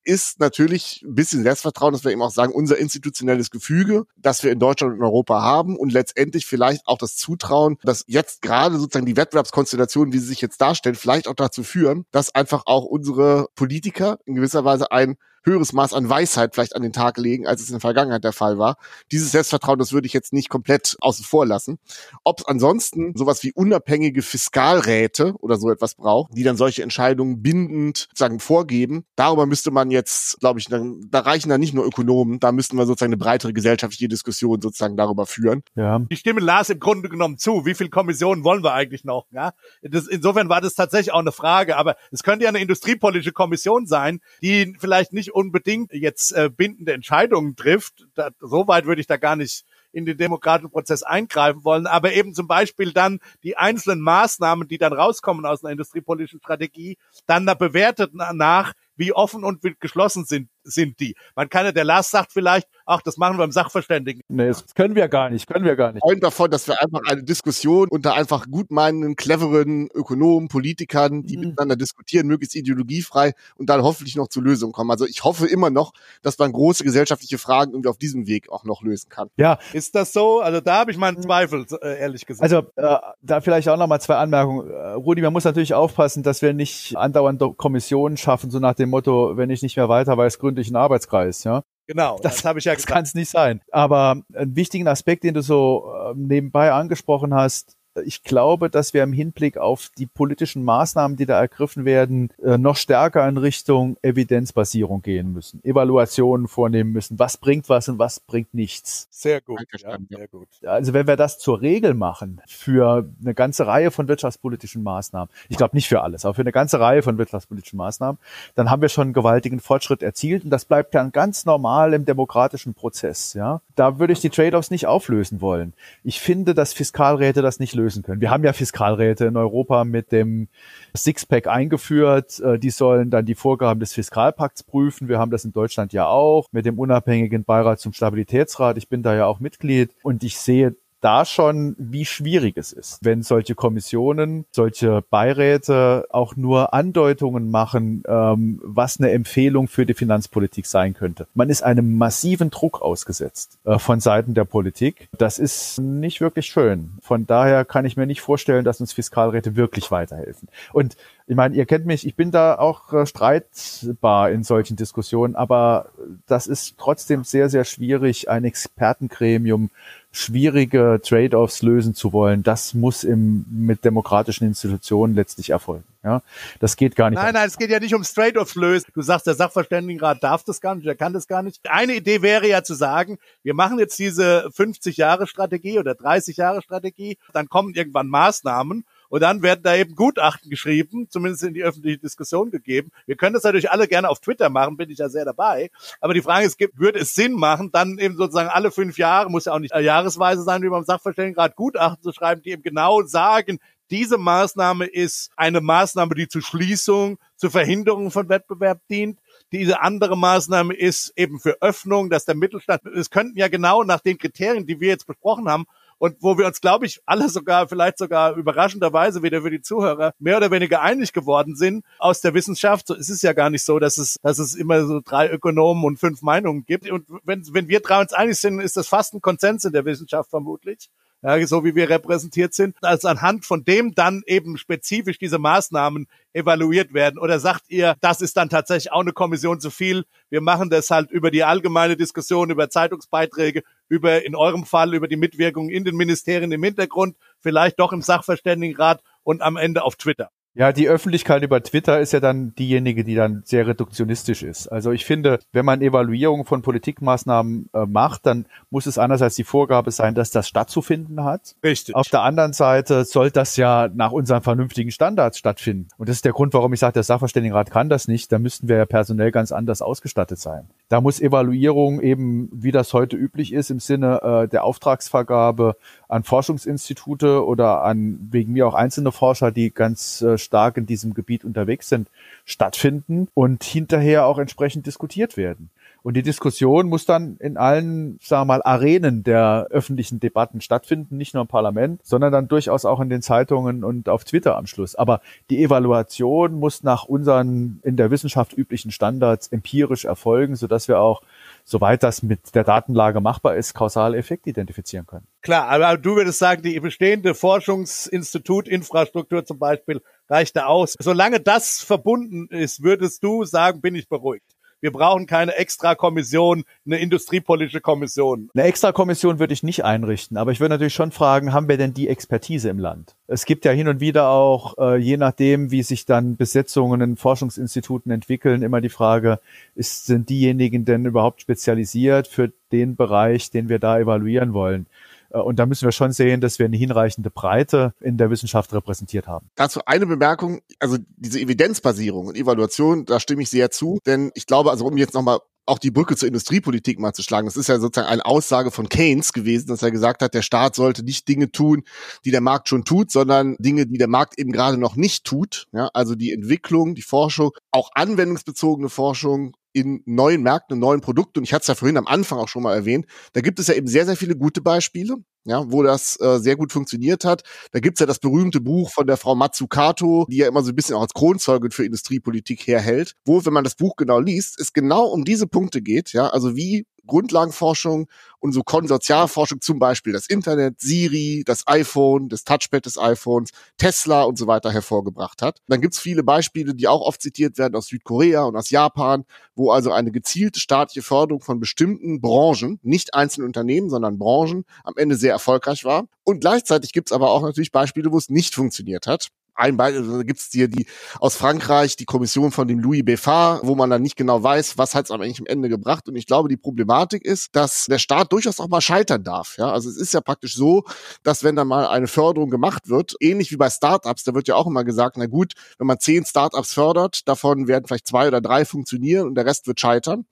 ist natürlich ein bisschen Selbstvertrauen, dass wir eben auch sagen, unser institutionelles Gefüge, das wir in Deutschland und in Europa haben und letztendlich vielleicht auch das Zutrauen, dass jetzt gerade sozusagen die Wettbewerbskonstellationen, wie sie sich jetzt darstellen, vielleicht auch dazu führen, dass einfach auch unsere Politiker in gewisser Weise ein höheres Maß an Weisheit vielleicht an den Tag legen, als es in der Vergangenheit der Fall war. Dieses Selbstvertrauen, das würde ich jetzt nicht komplett außen vor lassen. Ob es ansonsten sowas wie unabhängige Fiskalräte oder so etwas braucht, die dann solche Entscheidungen bindend sozusagen vorgeben, darüber müsste man jetzt, glaube ich, dann, da reichen dann nicht nur Ökonomen, da müssten wir sozusagen eine breitere gesellschaftliche Diskussion sozusagen darüber führen. Ja. Die stimme Lars im Grunde genommen zu. Wie viel Kommissionen wollen wir eigentlich noch? Ja? Das, insofern war das tatsächlich auch eine Frage, aber es könnte ja eine industriepolitische Kommission sein, die vielleicht nicht unbedingt jetzt äh, bindende Entscheidungen trifft. Da, so weit würde ich da gar nicht in den demokratischen Prozess eingreifen wollen, aber eben zum Beispiel dann die einzelnen Maßnahmen, die dann rauskommen aus einer industriepolitischen Strategie, dann da bewertet nach, wie offen und wie geschlossen sind, sind die. Man kann ja, der Lars sagt vielleicht, ach, das machen wir im Sachverständigen. Nee, das können wir gar nicht, können wir gar nicht. Freund davon, dass wir einfach eine Diskussion unter einfach gutmeinenden, cleveren Ökonomen, Politikern, die mhm. miteinander diskutieren, möglichst ideologiefrei und dann hoffentlich noch zu Lösungen kommen. Also ich hoffe immer noch, dass man große gesellschaftliche Fragen irgendwie auf diesem Weg auch noch lösen kann. Ja. Ist das so? Also da habe ich meinen Zweifel, äh, ehrlich gesagt. Also äh, da vielleicht auch noch mal zwei Anmerkungen. Äh, Rudi, man muss natürlich aufpassen, dass wir nicht andauernd Kommissionen schaffen, so nach dem Motto, wenn ich nicht mehr weiter weiß, gründe einen Arbeitskreis, ja. Genau, das, das habe ich ja gesagt. Das kann es nicht sein. Aber einen wichtigen Aspekt, den du so äh, nebenbei angesprochen hast, ich glaube, dass wir im Hinblick auf die politischen Maßnahmen, die da ergriffen werden, äh, noch stärker in Richtung Evidenzbasierung gehen müssen, Evaluationen vornehmen müssen. Was bringt was und was bringt nichts? Sehr gut, ja, sehr gut. Also wenn wir das zur Regel machen für eine ganze Reihe von wirtschaftspolitischen Maßnahmen, ich glaube nicht für alles, aber für eine ganze Reihe von wirtschaftspolitischen Maßnahmen, dann haben wir schon einen gewaltigen Fortschritt erzielt und das bleibt dann ganz normal im demokratischen Prozess. Ja, da würde ich die Trade-offs nicht auflösen wollen. Ich finde, dass Fiskalräte das nicht lösen lösen können. Wir haben ja Fiskalräte in Europa mit dem Sixpack eingeführt. Äh, die sollen dann die Vorgaben des Fiskalpakts prüfen. Wir haben das in Deutschland ja auch mit dem unabhängigen Beirat zum Stabilitätsrat. Ich bin da ja auch Mitglied und ich sehe da schon, wie schwierig es ist, wenn solche Kommissionen, solche Beiräte auch nur Andeutungen machen, ähm, was eine Empfehlung für die Finanzpolitik sein könnte. Man ist einem massiven Druck ausgesetzt äh, von Seiten der Politik. Das ist nicht wirklich schön. Von daher kann ich mir nicht vorstellen, dass uns Fiskalräte wirklich weiterhelfen. Und ich meine, ihr kennt mich, ich bin da auch äh, streitbar in solchen Diskussionen, aber das ist trotzdem sehr, sehr schwierig, ein Expertengremium schwierige Trade-offs lösen zu wollen, das muss im, mit demokratischen Institutionen letztlich erfolgen. Ja, das geht gar nicht. Nein, nein, es geht ja nicht um Trade-offs lösen. Du sagst, der Sachverständigenrat darf das gar nicht, der kann das gar nicht. Eine Idee wäre ja zu sagen, wir machen jetzt diese 50 Jahre Strategie oder 30 Jahre Strategie, dann kommen irgendwann Maßnahmen und dann werden da eben Gutachten geschrieben, zumindest in die öffentliche Diskussion gegeben. Wir können das natürlich alle gerne auf Twitter machen, bin ich ja sehr dabei. Aber die Frage ist, würde es Sinn machen, dann eben sozusagen alle fünf Jahre, muss ja auch nicht jahresweise sein, wie beim Sachverständigenrat Gutachten zu schreiben, die eben genau sagen, diese Maßnahme ist eine Maßnahme, die zur Schließung, zur Verhinderung von Wettbewerb dient. Diese andere Maßnahme ist eben für Öffnung, dass der Mittelstand, es könnten ja genau nach den Kriterien, die wir jetzt besprochen haben, und wo wir uns, glaube ich, alle sogar, vielleicht sogar überraschenderweise wieder für die Zuhörer mehr oder weniger einig geworden sind aus der Wissenschaft. So, es ist ja gar nicht so, dass es, dass es immer so drei Ökonomen und fünf Meinungen gibt. Und wenn, wenn wir drei uns einig sind, ist das fast ein Konsens in der Wissenschaft vermutlich ja, so wie wir repräsentiert sind, als anhand von dem dann eben spezifisch diese Maßnahmen evaluiert werden? Oder sagt ihr, das ist dann tatsächlich auch eine Kommission zu viel? Wir machen das halt über die allgemeine Diskussion, über Zeitungsbeiträge, über in eurem Fall über die Mitwirkung in den Ministerien im Hintergrund, vielleicht doch im Sachverständigenrat und am Ende auf Twitter. Ja, die Öffentlichkeit über Twitter ist ja dann diejenige, die dann sehr reduktionistisch ist. Also ich finde, wenn man Evaluierung von Politikmaßnahmen äh, macht, dann muss es einerseits die Vorgabe sein, dass das stattzufinden hat. Richtig. Auf der anderen Seite soll das ja nach unseren vernünftigen Standards stattfinden. Und das ist der Grund, warum ich sage, der Sachverständigenrat kann das nicht. Da müssten wir ja personell ganz anders ausgestattet sein. Da muss Evaluierung eben, wie das heute üblich ist, im Sinne äh, der Auftragsvergabe an Forschungsinstitute oder an wegen mir auch einzelne Forscher, die ganz äh, stark in diesem Gebiet unterwegs sind, stattfinden und hinterher auch entsprechend diskutiert werden. Und die Diskussion muss dann in allen, sagen wir mal, Arenen der öffentlichen Debatten stattfinden, nicht nur im Parlament, sondern dann durchaus auch in den Zeitungen und auf Twitter am Schluss. Aber die Evaluation muss nach unseren in der Wissenschaft üblichen Standards empirisch erfolgen, sodass wir auch soweit das mit der Datenlage machbar ist, kausale Effekte identifizieren können. Klar, aber du würdest sagen, die bestehende Forschungsinstitutinfrastruktur zum Beispiel reicht da aus. Solange das verbunden ist, würdest du sagen, bin ich beruhigt. Wir brauchen keine extra Kommission, eine industriepolitische Kommission. Eine extra Kommission würde ich nicht einrichten, aber ich würde natürlich schon fragen, haben wir denn die Expertise im Land? Es gibt ja hin und wieder auch, äh, je nachdem, wie sich dann Besetzungen in Forschungsinstituten entwickeln, immer die Frage, ist, sind diejenigen denn überhaupt spezialisiert für den Bereich, den wir da evaluieren wollen? Äh, und da müssen wir schon sehen, dass wir eine hinreichende Breite in der Wissenschaft repräsentiert haben. Dazu eine Bemerkung, also diese Evidenzbasierung und Evaluation, da stimme ich sehr zu, denn ich glaube, also um jetzt nochmal auch die Brücke zur Industriepolitik mal zu schlagen. Das ist ja sozusagen eine Aussage von Keynes gewesen, dass er gesagt hat, der Staat sollte nicht Dinge tun, die der Markt schon tut, sondern Dinge, die der Markt eben gerade noch nicht tut. Ja, also die Entwicklung, die Forschung, auch anwendungsbezogene Forschung in neuen Märkten und neuen Produkten. Und ich hatte es ja vorhin am Anfang auch schon mal erwähnt. Da gibt es ja eben sehr, sehr viele gute Beispiele, ja, wo das äh, sehr gut funktioniert hat. Da gibt's ja das berühmte Buch von der Frau Matsukato, die ja immer so ein bisschen auch als Kronzeugin für Industriepolitik herhält, wo, wenn man das Buch genau liest, es genau um diese Punkte geht. Ja, also wie Grundlagenforschung und so Konsortialforschung, zum Beispiel das Internet, Siri, das iPhone, das Touchpad des iPhones, Tesla und so weiter hervorgebracht hat. Dann gibt's viele Beispiele, die auch oft zitiert werden aus Südkorea und aus Japan, wo also eine gezielte staatliche Förderung von bestimmten Branchen, nicht einzelnen Unternehmen, sondern Branchen, am Ende sehr erfolgreich war. Und gleichzeitig gibt's aber auch natürlich Beispiele, wo es nicht funktioniert hat ein Beispiel, also gibt es hier die aus Frankreich, die Kommission von dem Louis Beffard, wo man dann nicht genau weiß, was hat es am Ende gebracht. Und ich glaube, die Problematik ist, dass der Staat durchaus auch mal scheitern darf. Ja, also es ist ja praktisch so, dass wenn da mal eine Förderung gemacht wird, ähnlich wie bei Startups, da wird ja auch immer gesagt, na gut, wenn man zehn Startups fördert, davon werden vielleicht zwei oder drei funktionieren und der Rest wird scheitern.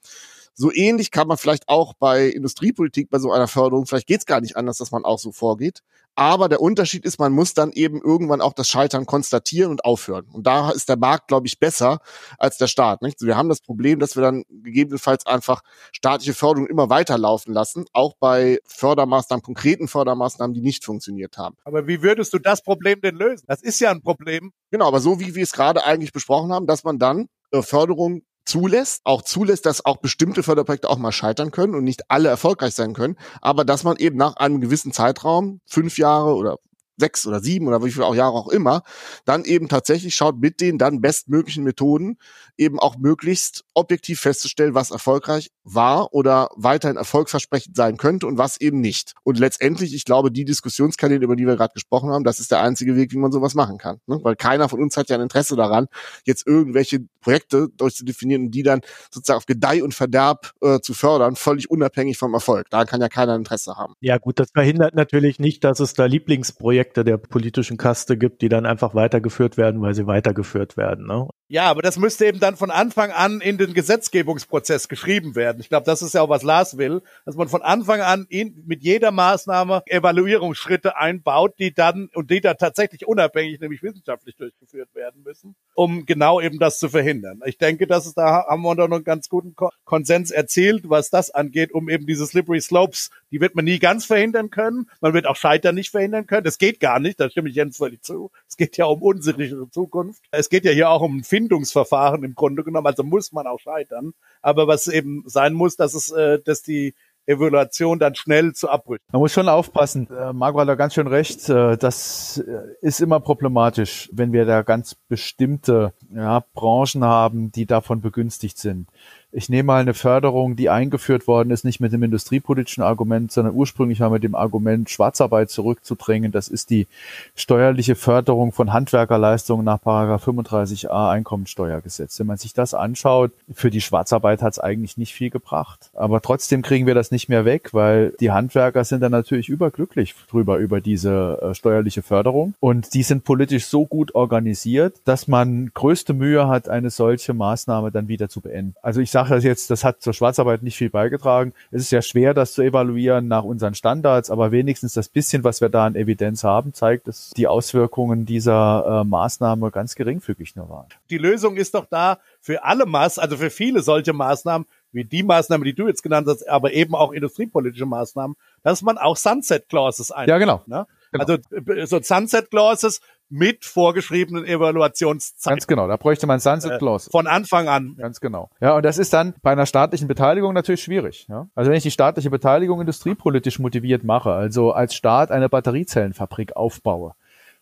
So ähnlich kann man vielleicht auch bei Industriepolitik, bei so einer Förderung, vielleicht geht es gar nicht anders, dass man auch so vorgeht. Aber der Unterschied ist, man muss dann eben irgendwann auch das Scheitern konstatieren und aufhören. Und da ist der Markt, glaube ich, besser als der Staat. Nicht? Wir haben das Problem, dass wir dann gegebenenfalls einfach staatliche Förderung immer weiterlaufen lassen, auch bei Fördermaßnahmen, konkreten Fördermaßnahmen, die nicht funktioniert haben. Aber wie würdest du das Problem denn lösen? Das ist ja ein Problem. Genau, aber so wie wir es gerade eigentlich besprochen haben, dass man dann äh, Förderung zulässt, auch zulässt, dass auch bestimmte Förderprojekte auch mal scheitern können und nicht alle erfolgreich sein können, aber dass man eben nach einem gewissen Zeitraum, fünf Jahre oder sechs oder sieben oder wie viele auch Jahre auch immer, dann eben tatsächlich schaut mit den dann bestmöglichen Methoden eben auch möglichst objektiv festzustellen, was erfolgreich war oder weiterhin erfolgsversprechend sein könnte und was eben nicht. Und letztendlich, ich glaube, die Diskussionskanäle, über die wir gerade gesprochen haben, das ist der einzige Weg, wie man sowas machen kann. Ne? Weil keiner von uns hat ja ein Interesse daran, jetzt irgendwelche Projekte durchzudefinieren und die dann sozusagen auf Gedeih und Verderb äh, zu fördern, völlig unabhängig vom Erfolg. Da kann ja keiner Interesse haben. Ja gut, das verhindert natürlich nicht, dass es da Lieblingsprojekte der politischen Kaste gibt, die dann einfach weitergeführt werden, weil sie weitergeführt werden. Ne? Ja, aber das müsste eben dann von Anfang an in den Gesetzgebungsprozess geschrieben werden. Ich glaube, das ist ja auch, was Lars will, dass man von Anfang an in, mit jeder Maßnahme Evaluierungsschritte einbaut, die dann und die dann tatsächlich unabhängig, nämlich wissenschaftlich durchgeführt werden müssen, um genau eben das zu verhindern. Ich denke, dass es da haben wir noch einen ganz guten Konsens erzielt, was das angeht, um eben diese Slippery Slopes, die wird man nie ganz verhindern können. Man wird auch Scheitern nicht verhindern können. Das geht gar nicht, da stimme ich Jens völlig zu. Es geht ja um unsichere Zukunft. Es geht ja hier auch um Findungsverfahren im Grunde genommen, also muss man auch scheitern. Aber was eben sein muss, dass es, äh, dass die Evaluation dann schnell zu Abbrüchen. Man muss schon aufpassen. Äh, Margot hat da ganz schön recht. Äh, das äh, ist immer problematisch, wenn wir da ganz bestimmte ja, Branchen haben, die davon begünstigt sind ich nehme mal eine Förderung, die eingeführt worden ist, nicht mit dem industriepolitischen Argument, sondern ursprünglich mal mit dem Argument, Schwarzarbeit zurückzudrängen. Das ist die steuerliche Förderung von Handwerkerleistungen nach 35a Einkommensteuergesetz. Wenn man sich das anschaut, für die Schwarzarbeit hat es eigentlich nicht viel gebracht. Aber trotzdem kriegen wir das nicht mehr weg, weil die Handwerker sind dann natürlich überglücklich drüber, über diese äh, steuerliche Förderung. Und die sind politisch so gut organisiert, dass man größte Mühe hat, eine solche Maßnahme dann wieder zu beenden. Also ich sage sage das jetzt, das hat zur Schwarzarbeit nicht viel beigetragen. Es ist ja schwer, das zu evaluieren nach unseren Standards, aber wenigstens das bisschen, was wir da an Evidenz haben, zeigt, dass die Auswirkungen dieser äh, Maßnahme ganz geringfügig nur waren. Die Lösung ist doch da für alle Maß, also für viele solche Maßnahmen, wie die Maßnahmen, die du jetzt genannt hast, aber eben auch industriepolitische Maßnahmen, dass man auch Sunset Clauses einbaut. Ja, genau. Ne? Genau. Also äh, so Sunset Clauses mit vorgeschriebenen Evaluationszeiten. Ganz genau, da bräuchte man Sunset Clause. Äh, von Anfang an. Ganz genau. Ja, und das ist dann bei einer staatlichen Beteiligung natürlich schwierig. Ja? Also wenn ich die staatliche Beteiligung industriepolitisch motiviert mache, also als Staat eine Batteriezellenfabrik aufbaue,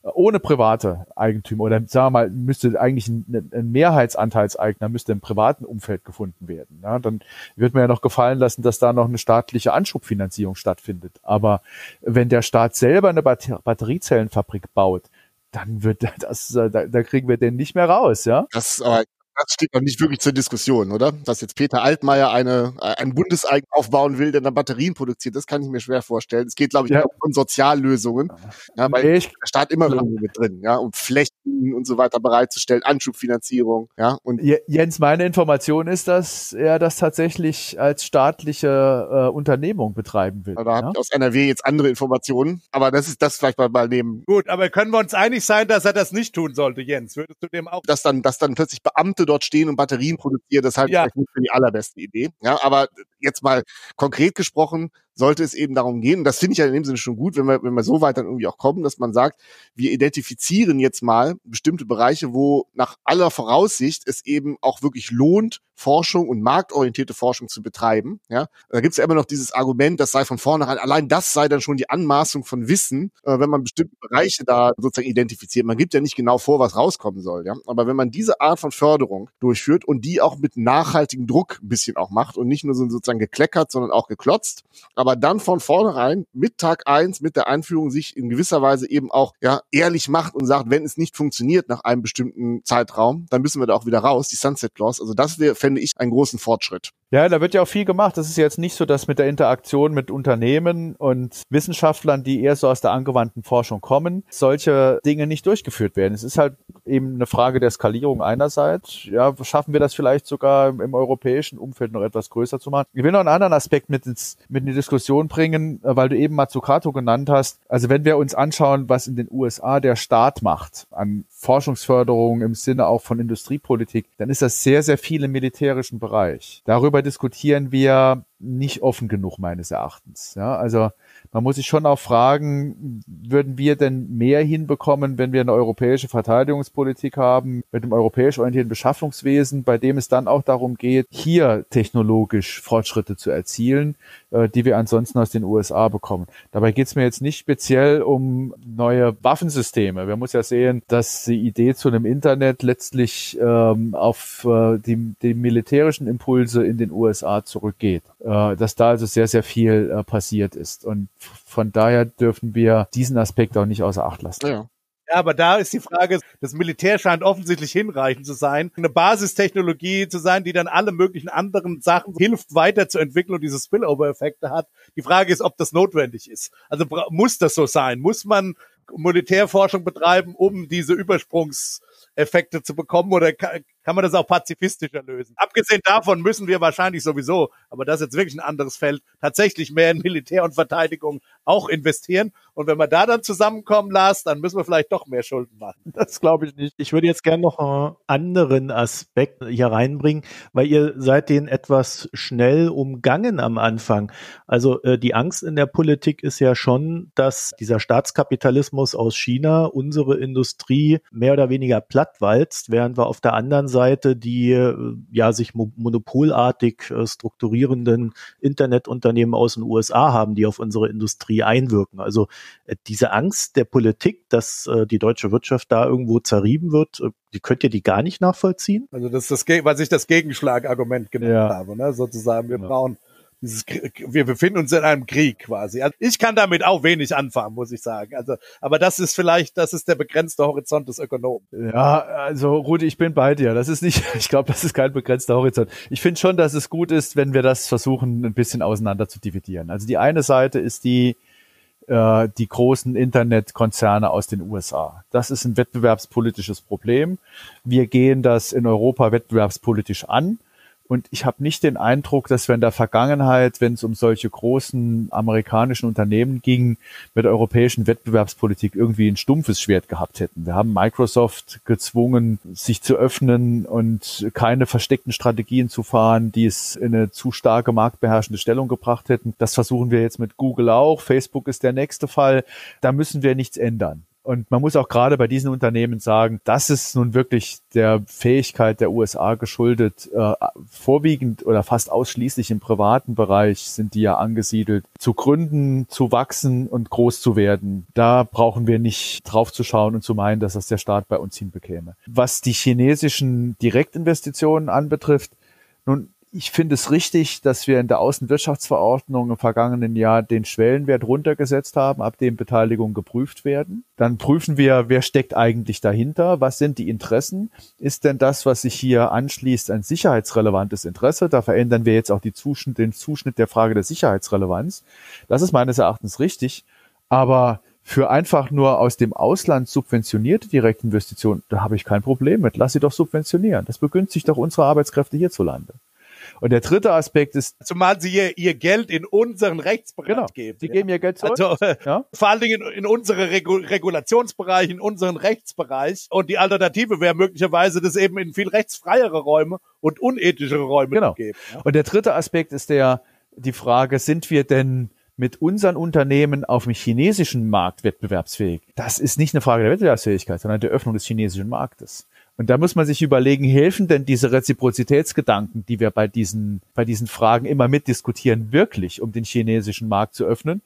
ohne private Eigentümer oder sagen wir mal, müsste eigentlich ein, ein Mehrheitsanteilseigner müsste im privaten Umfeld gefunden werden. Ja, dann wird mir ja noch gefallen lassen, dass da noch eine staatliche Anschubfinanzierung stattfindet. Aber wenn der Staat selber eine Batteriezellenfabrik baut, dann wird das, da, da kriegen wir den nicht mehr raus, ja? Das aber das steht noch nicht wirklich zur Diskussion, oder? Dass jetzt Peter Altmaier eine, äh, ein Bundeseigen aufbauen will, der dann Batterien produziert, das kann ich mir schwer vorstellen. Es geht, glaube ich, ja. um Soziallösungen, ja, weil nee, der Staat immer irgendwo mit drin, ja, um Flächen und so weiter bereitzustellen, Anschubfinanzierung, ja. Und Jens, meine Information ist, dass er das tatsächlich als staatliche äh, Unternehmung betreiben will. Da ja? habe ich aus NRW jetzt andere Informationen, aber das ist das vielleicht mal, mal nehmen. Gut, aber können wir uns einig sein, dass er das nicht tun sollte, Jens? Würdest du dem auch? Dass dann, dass dann plötzlich Beamte dort stehen und Batterien produzieren, das halte ich ja. nicht für die allerbeste Idee. Ja, aber jetzt mal konkret gesprochen, sollte es eben darum gehen, und das finde ich ja in dem Sinne schon gut, wenn wir, wenn wir so weit dann irgendwie auch kommen, dass man sagt, wir identifizieren jetzt mal bestimmte Bereiche, wo nach aller Voraussicht es eben auch wirklich lohnt, Forschung und marktorientierte Forschung zu betreiben. Ja, da gibt es ja immer noch dieses Argument, das sei von vornherein, allein das sei dann schon die Anmaßung von Wissen, äh, wenn man bestimmte Bereiche da sozusagen identifiziert. Man gibt ja nicht genau vor, was rauskommen soll. Ja, aber wenn man diese Art von Förderung durchführt und die auch mit nachhaltigem Druck ein bisschen auch macht und nicht nur so sozusagen gekleckert, sondern auch geklotzt, aber dann von vornherein mit Tag eins, mit der Einführung sich in gewisser Weise eben auch ja ehrlich macht und sagt, wenn es nicht funktioniert nach einem bestimmten Zeitraum, dann müssen wir da auch wieder raus, die Sunset Clause. Also das wäre fände ich einen großen Fortschritt. Ja, da wird ja auch viel gemacht. Das ist jetzt nicht so, dass mit der Interaktion mit Unternehmen und Wissenschaftlern, die eher so aus der angewandten Forschung kommen, solche Dinge nicht durchgeführt werden. Es ist halt eben eine Frage der Skalierung einerseits. Ja, schaffen wir das vielleicht sogar im europäischen Umfeld noch etwas größer zu machen? Ich will noch einen anderen Aspekt mit, ins, mit in die Diskussion bringen, weil du eben Mazzucato genannt hast. Also wenn wir uns anschauen, was in den USA der Staat macht an Forschungsförderung im Sinne auch von Industriepolitik, dann ist das sehr, sehr viel im militärischen Bereich. Darüber diskutieren wir nicht offen genug meines Erachtens. Ja, also man muss sich schon auch fragen, würden wir denn mehr hinbekommen, wenn wir eine europäische Verteidigungspolitik haben, mit einem europäisch orientierten Beschaffungswesen, bei dem es dann auch darum geht, hier technologisch Fortschritte zu erzielen, äh, die wir ansonsten aus den USA bekommen. Dabei geht es mir jetzt nicht speziell um neue Waffensysteme. Wir muss ja sehen, dass die Idee zu einem Internet letztlich ähm, auf äh, die, die militärischen Impulse in den USA zurückgeht. Äh, dass da also sehr, sehr viel äh, passiert ist. Und von daher dürfen wir diesen Aspekt auch nicht außer Acht lassen. Ja. Ja, aber da ist die Frage, das Militär scheint offensichtlich hinreichend zu sein, eine Basistechnologie zu sein, die dann alle möglichen anderen Sachen hilft weiterzuentwickeln und diese Spillover-Effekte hat. Die Frage ist, ob das notwendig ist. Also muss das so sein? Muss man Militärforschung betreiben, um diese Übersprungseffekte zu bekommen oder kann, man das auch pazifistischer lösen. Abgesehen davon müssen wir wahrscheinlich sowieso, aber das ist jetzt wirklich ein anderes Feld, tatsächlich mehr in Militär und Verteidigung auch investieren. Und wenn wir da dann zusammenkommen, Lars, dann müssen wir vielleicht doch mehr Schulden machen. Das glaube ich nicht. Ich würde jetzt gerne noch einen anderen Aspekt hier reinbringen, weil ihr seid den etwas schnell umgangen am Anfang. Also äh, die Angst in der Politik ist ja schon, dass dieser Staatskapitalismus aus China unsere Industrie mehr oder weniger plattwalzt, während wir auf der anderen Seite die äh, ja sich monopolartig äh, strukturierenden Internetunternehmen aus den USA haben, die auf unsere Industrie einwirken. Also äh, diese Angst der Politik, dass die deutsche Wirtschaft da irgendwo zerrieben wird, die könnt ihr die gar nicht nachvollziehen? Also das ist das, was ich das Gegenschlagargument genannt ja. habe, ne? sozusagen. Wir ja. brauchen dieses, wir befinden uns in einem Krieg quasi. Also ich kann damit auch wenig anfangen, muss ich sagen. Also, aber das ist vielleicht, das ist der begrenzte Horizont des Ökonomen. Ja, also Rudi, ich bin bei dir. Das ist nicht, ich glaube, das ist kein begrenzter Horizont. Ich finde schon, dass es gut ist, wenn wir das versuchen, ein bisschen auseinander zu dividieren. Also die eine Seite ist die, äh, die großen Internetkonzerne aus den USA. Das ist ein wettbewerbspolitisches Problem. Wir gehen das in Europa wettbewerbspolitisch an und ich habe nicht den Eindruck, dass wir in der Vergangenheit, wenn es um solche großen amerikanischen Unternehmen ging, mit der europäischen Wettbewerbspolitik irgendwie ein stumpfes Schwert gehabt hätten. Wir haben Microsoft gezwungen, sich zu öffnen und keine versteckten Strategien zu fahren, die es in eine zu starke marktbeherrschende Stellung gebracht hätten. Das versuchen wir jetzt mit Google auch. Facebook ist der nächste Fall. Da müssen wir nichts ändern. Und man muss auch gerade bei diesen Unternehmen sagen, das ist nun wirklich der Fähigkeit der USA geschuldet. Äh, vorwiegend oder fast ausschließlich im privaten Bereich sind die ja angesiedelt. Zu gründen, zu wachsen und groß zu werden, da brauchen wir nicht drauf zu schauen und zu meinen, dass das der Staat bei uns hinbekäme. Was die chinesischen Direktinvestitionen anbetrifft, nun, ich finde es richtig, dass wir in der Außenwirtschaftsverordnung im vergangenen Jahr den Schwellenwert runtergesetzt haben, ab dem Beteiligungen geprüft werden. Dann prüfen wir, wer steckt eigentlich dahinter, was sind die Interessen, ist denn das, was sich hier anschließt, ein sicherheitsrelevantes Interesse? Da verändern wir jetzt auch Zuschnitt, den Zuschnitt der Frage der Sicherheitsrelevanz. Das ist meines Erachtens richtig, aber für einfach nur aus dem Ausland subventionierte Direktinvestitionen, da habe ich kein Problem mit. Lass sie doch subventionieren. Das begünstigt doch unsere Arbeitskräfte hierzulande. Und der dritte Aspekt ist. Zumal sie ihr, ihr Geld in unseren Rechtsbereich genau, geben. Sie ja. geben ihr Geld zurück. Also, ja? vor allen Dingen in, in unsere Regu Regulationsbereich, in unseren Rechtsbereich. Und die Alternative wäre möglicherweise, das eben in viel rechtsfreiere Räume und unethischere Räume genau. zu geben. Ja? Und der dritte Aspekt ist der, die Frage, sind wir denn mit unseren Unternehmen auf dem chinesischen Markt wettbewerbsfähig? Das ist nicht eine Frage der Wettbewerbsfähigkeit, sondern der Öffnung des chinesischen Marktes. Und da muss man sich überlegen, helfen denn diese Reziprozitätsgedanken, die wir bei diesen, bei diesen Fragen immer mitdiskutieren, wirklich, um den chinesischen Markt zu öffnen?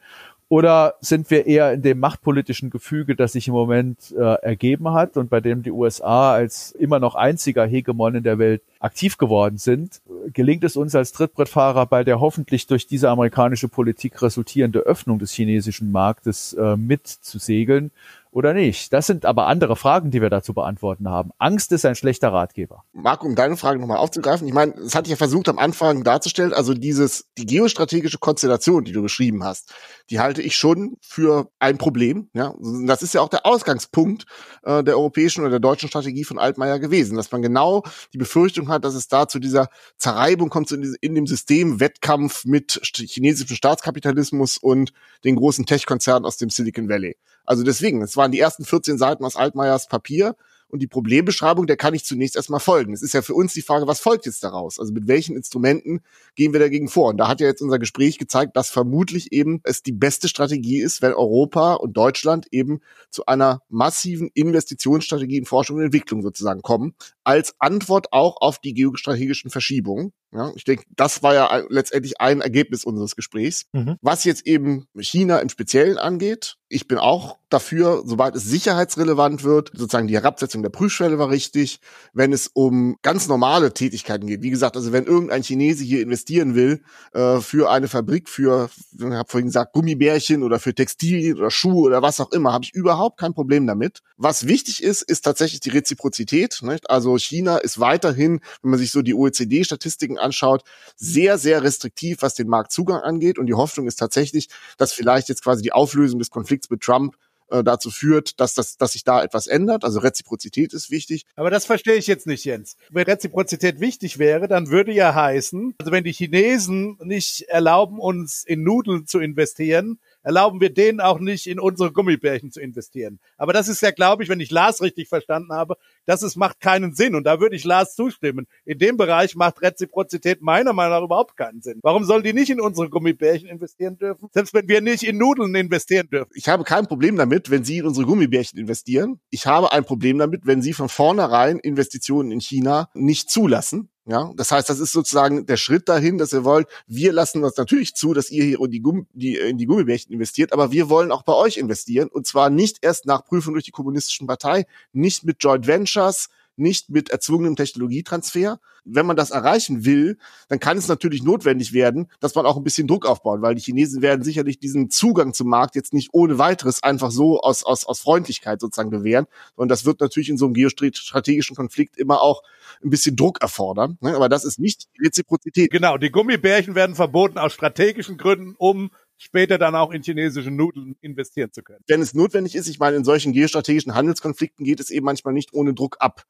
Oder sind wir eher in dem machtpolitischen Gefüge, das sich im Moment äh, ergeben hat und bei dem die USA als immer noch einziger Hegemon in der Welt aktiv geworden sind? Gelingt es uns als Trittbrettfahrer bei der hoffentlich durch diese amerikanische Politik resultierende Öffnung des chinesischen Marktes äh, mitzusegeln? Oder nicht? Das sind aber andere Fragen, die wir da zu beantworten haben. Angst ist ein schlechter Ratgeber. Marco, um deine Frage nochmal aufzugreifen, ich meine, das hatte ich ja versucht am Anfang darzustellen, also dieses, die geostrategische Konstellation, die du beschrieben hast, die halte ich schon für ein Problem. Ja, das ist ja auch der Ausgangspunkt äh, der europäischen oder der deutschen Strategie von Altmaier gewesen, dass man genau die Befürchtung hat, dass es da zu dieser Zerreibung kommt in, in dem System Wettkampf mit chinesischem Staatskapitalismus und den großen Tech-Konzernen aus dem Silicon Valley. Also deswegen, es waren die ersten 14 Seiten aus Altmaiers Papier und die Problembeschreibung, der kann ich zunächst erstmal folgen. Es ist ja für uns die Frage, was folgt jetzt daraus? Also mit welchen Instrumenten gehen wir dagegen vor? Und da hat ja jetzt unser Gespräch gezeigt, dass vermutlich eben es die beste Strategie ist, wenn Europa und Deutschland eben zu einer massiven Investitionsstrategie in Forschung und Entwicklung sozusagen kommen, als Antwort auch auf die geostrategischen Verschiebungen. Ja, ich denke, das war ja letztendlich ein Ergebnis unseres Gesprächs. Mhm. Was jetzt eben China im Speziellen angeht, ich bin auch dafür, sobald es sicherheitsrelevant wird, sozusagen die Herabsetzung der Prüfschwelle war richtig. Wenn es um ganz normale Tätigkeiten geht, wie gesagt, also wenn irgendein Chinese hier investieren will äh, für eine Fabrik, für, ich habe vorhin gesagt, Gummibärchen oder für Textilien oder Schuhe oder was auch immer, habe ich überhaupt kein Problem damit. Was wichtig ist, ist tatsächlich die Reziprozität. Nicht? Also China ist weiterhin, wenn man sich so die OECD-Statistiken anschaut, sehr, sehr restriktiv, was den Marktzugang angeht. Und die Hoffnung ist tatsächlich, dass vielleicht jetzt quasi die Auflösung des Konflikts mit Trump äh, dazu führt, dass, das, dass sich da etwas ändert. Also Reziprozität ist wichtig. Aber das verstehe ich jetzt nicht, Jens. Wenn Reziprozität wichtig wäre, dann würde ja heißen, also wenn die Chinesen nicht erlauben, uns in Nudeln zu investieren, erlauben wir denen auch nicht, in unsere Gummibärchen zu investieren. Aber das ist ja, glaube ich, wenn ich Lars richtig verstanden habe, das ist, macht keinen Sinn. Und da würde ich Lars zustimmen. In dem Bereich macht Reziprozität meiner Meinung nach überhaupt keinen Sinn. Warum sollen die nicht in unsere Gummibärchen investieren dürfen? Selbst wenn wir nicht in Nudeln investieren dürfen. Ich habe kein Problem damit, wenn Sie in unsere Gummibärchen investieren. Ich habe ein Problem damit, wenn Sie von vornherein Investitionen in China nicht zulassen. Ja, das heißt, das ist sozusagen der Schritt dahin, dass wir wollen, wir lassen uns natürlich zu, dass ihr hier in die, Gumm die, in die Gummibärchen investiert, aber wir wollen auch bei euch investieren und zwar nicht erst nach Prüfung durch die kommunistischen Partei, nicht mit Joint Ventures, nicht mit erzwungenem Technologietransfer. Wenn man das erreichen will, dann kann es natürlich notwendig werden, dass man auch ein bisschen Druck aufbaut, weil die Chinesen werden sicherlich diesen Zugang zum Markt jetzt nicht ohne weiteres einfach so aus, aus, aus Freundlichkeit sozusagen gewähren. Und das wird natürlich in so einem geostrategischen Konflikt immer auch ein bisschen Druck erfordern. Ne? Aber das ist nicht Reziprozität. Genau, die Gummibärchen werden verboten aus strategischen Gründen, um später dann auch in chinesische Nudeln investieren zu können. Wenn es notwendig ist, ich meine, in solchen geostrategischen Handelskonflikten geht es eben manchmal nicht ohne Druck ab.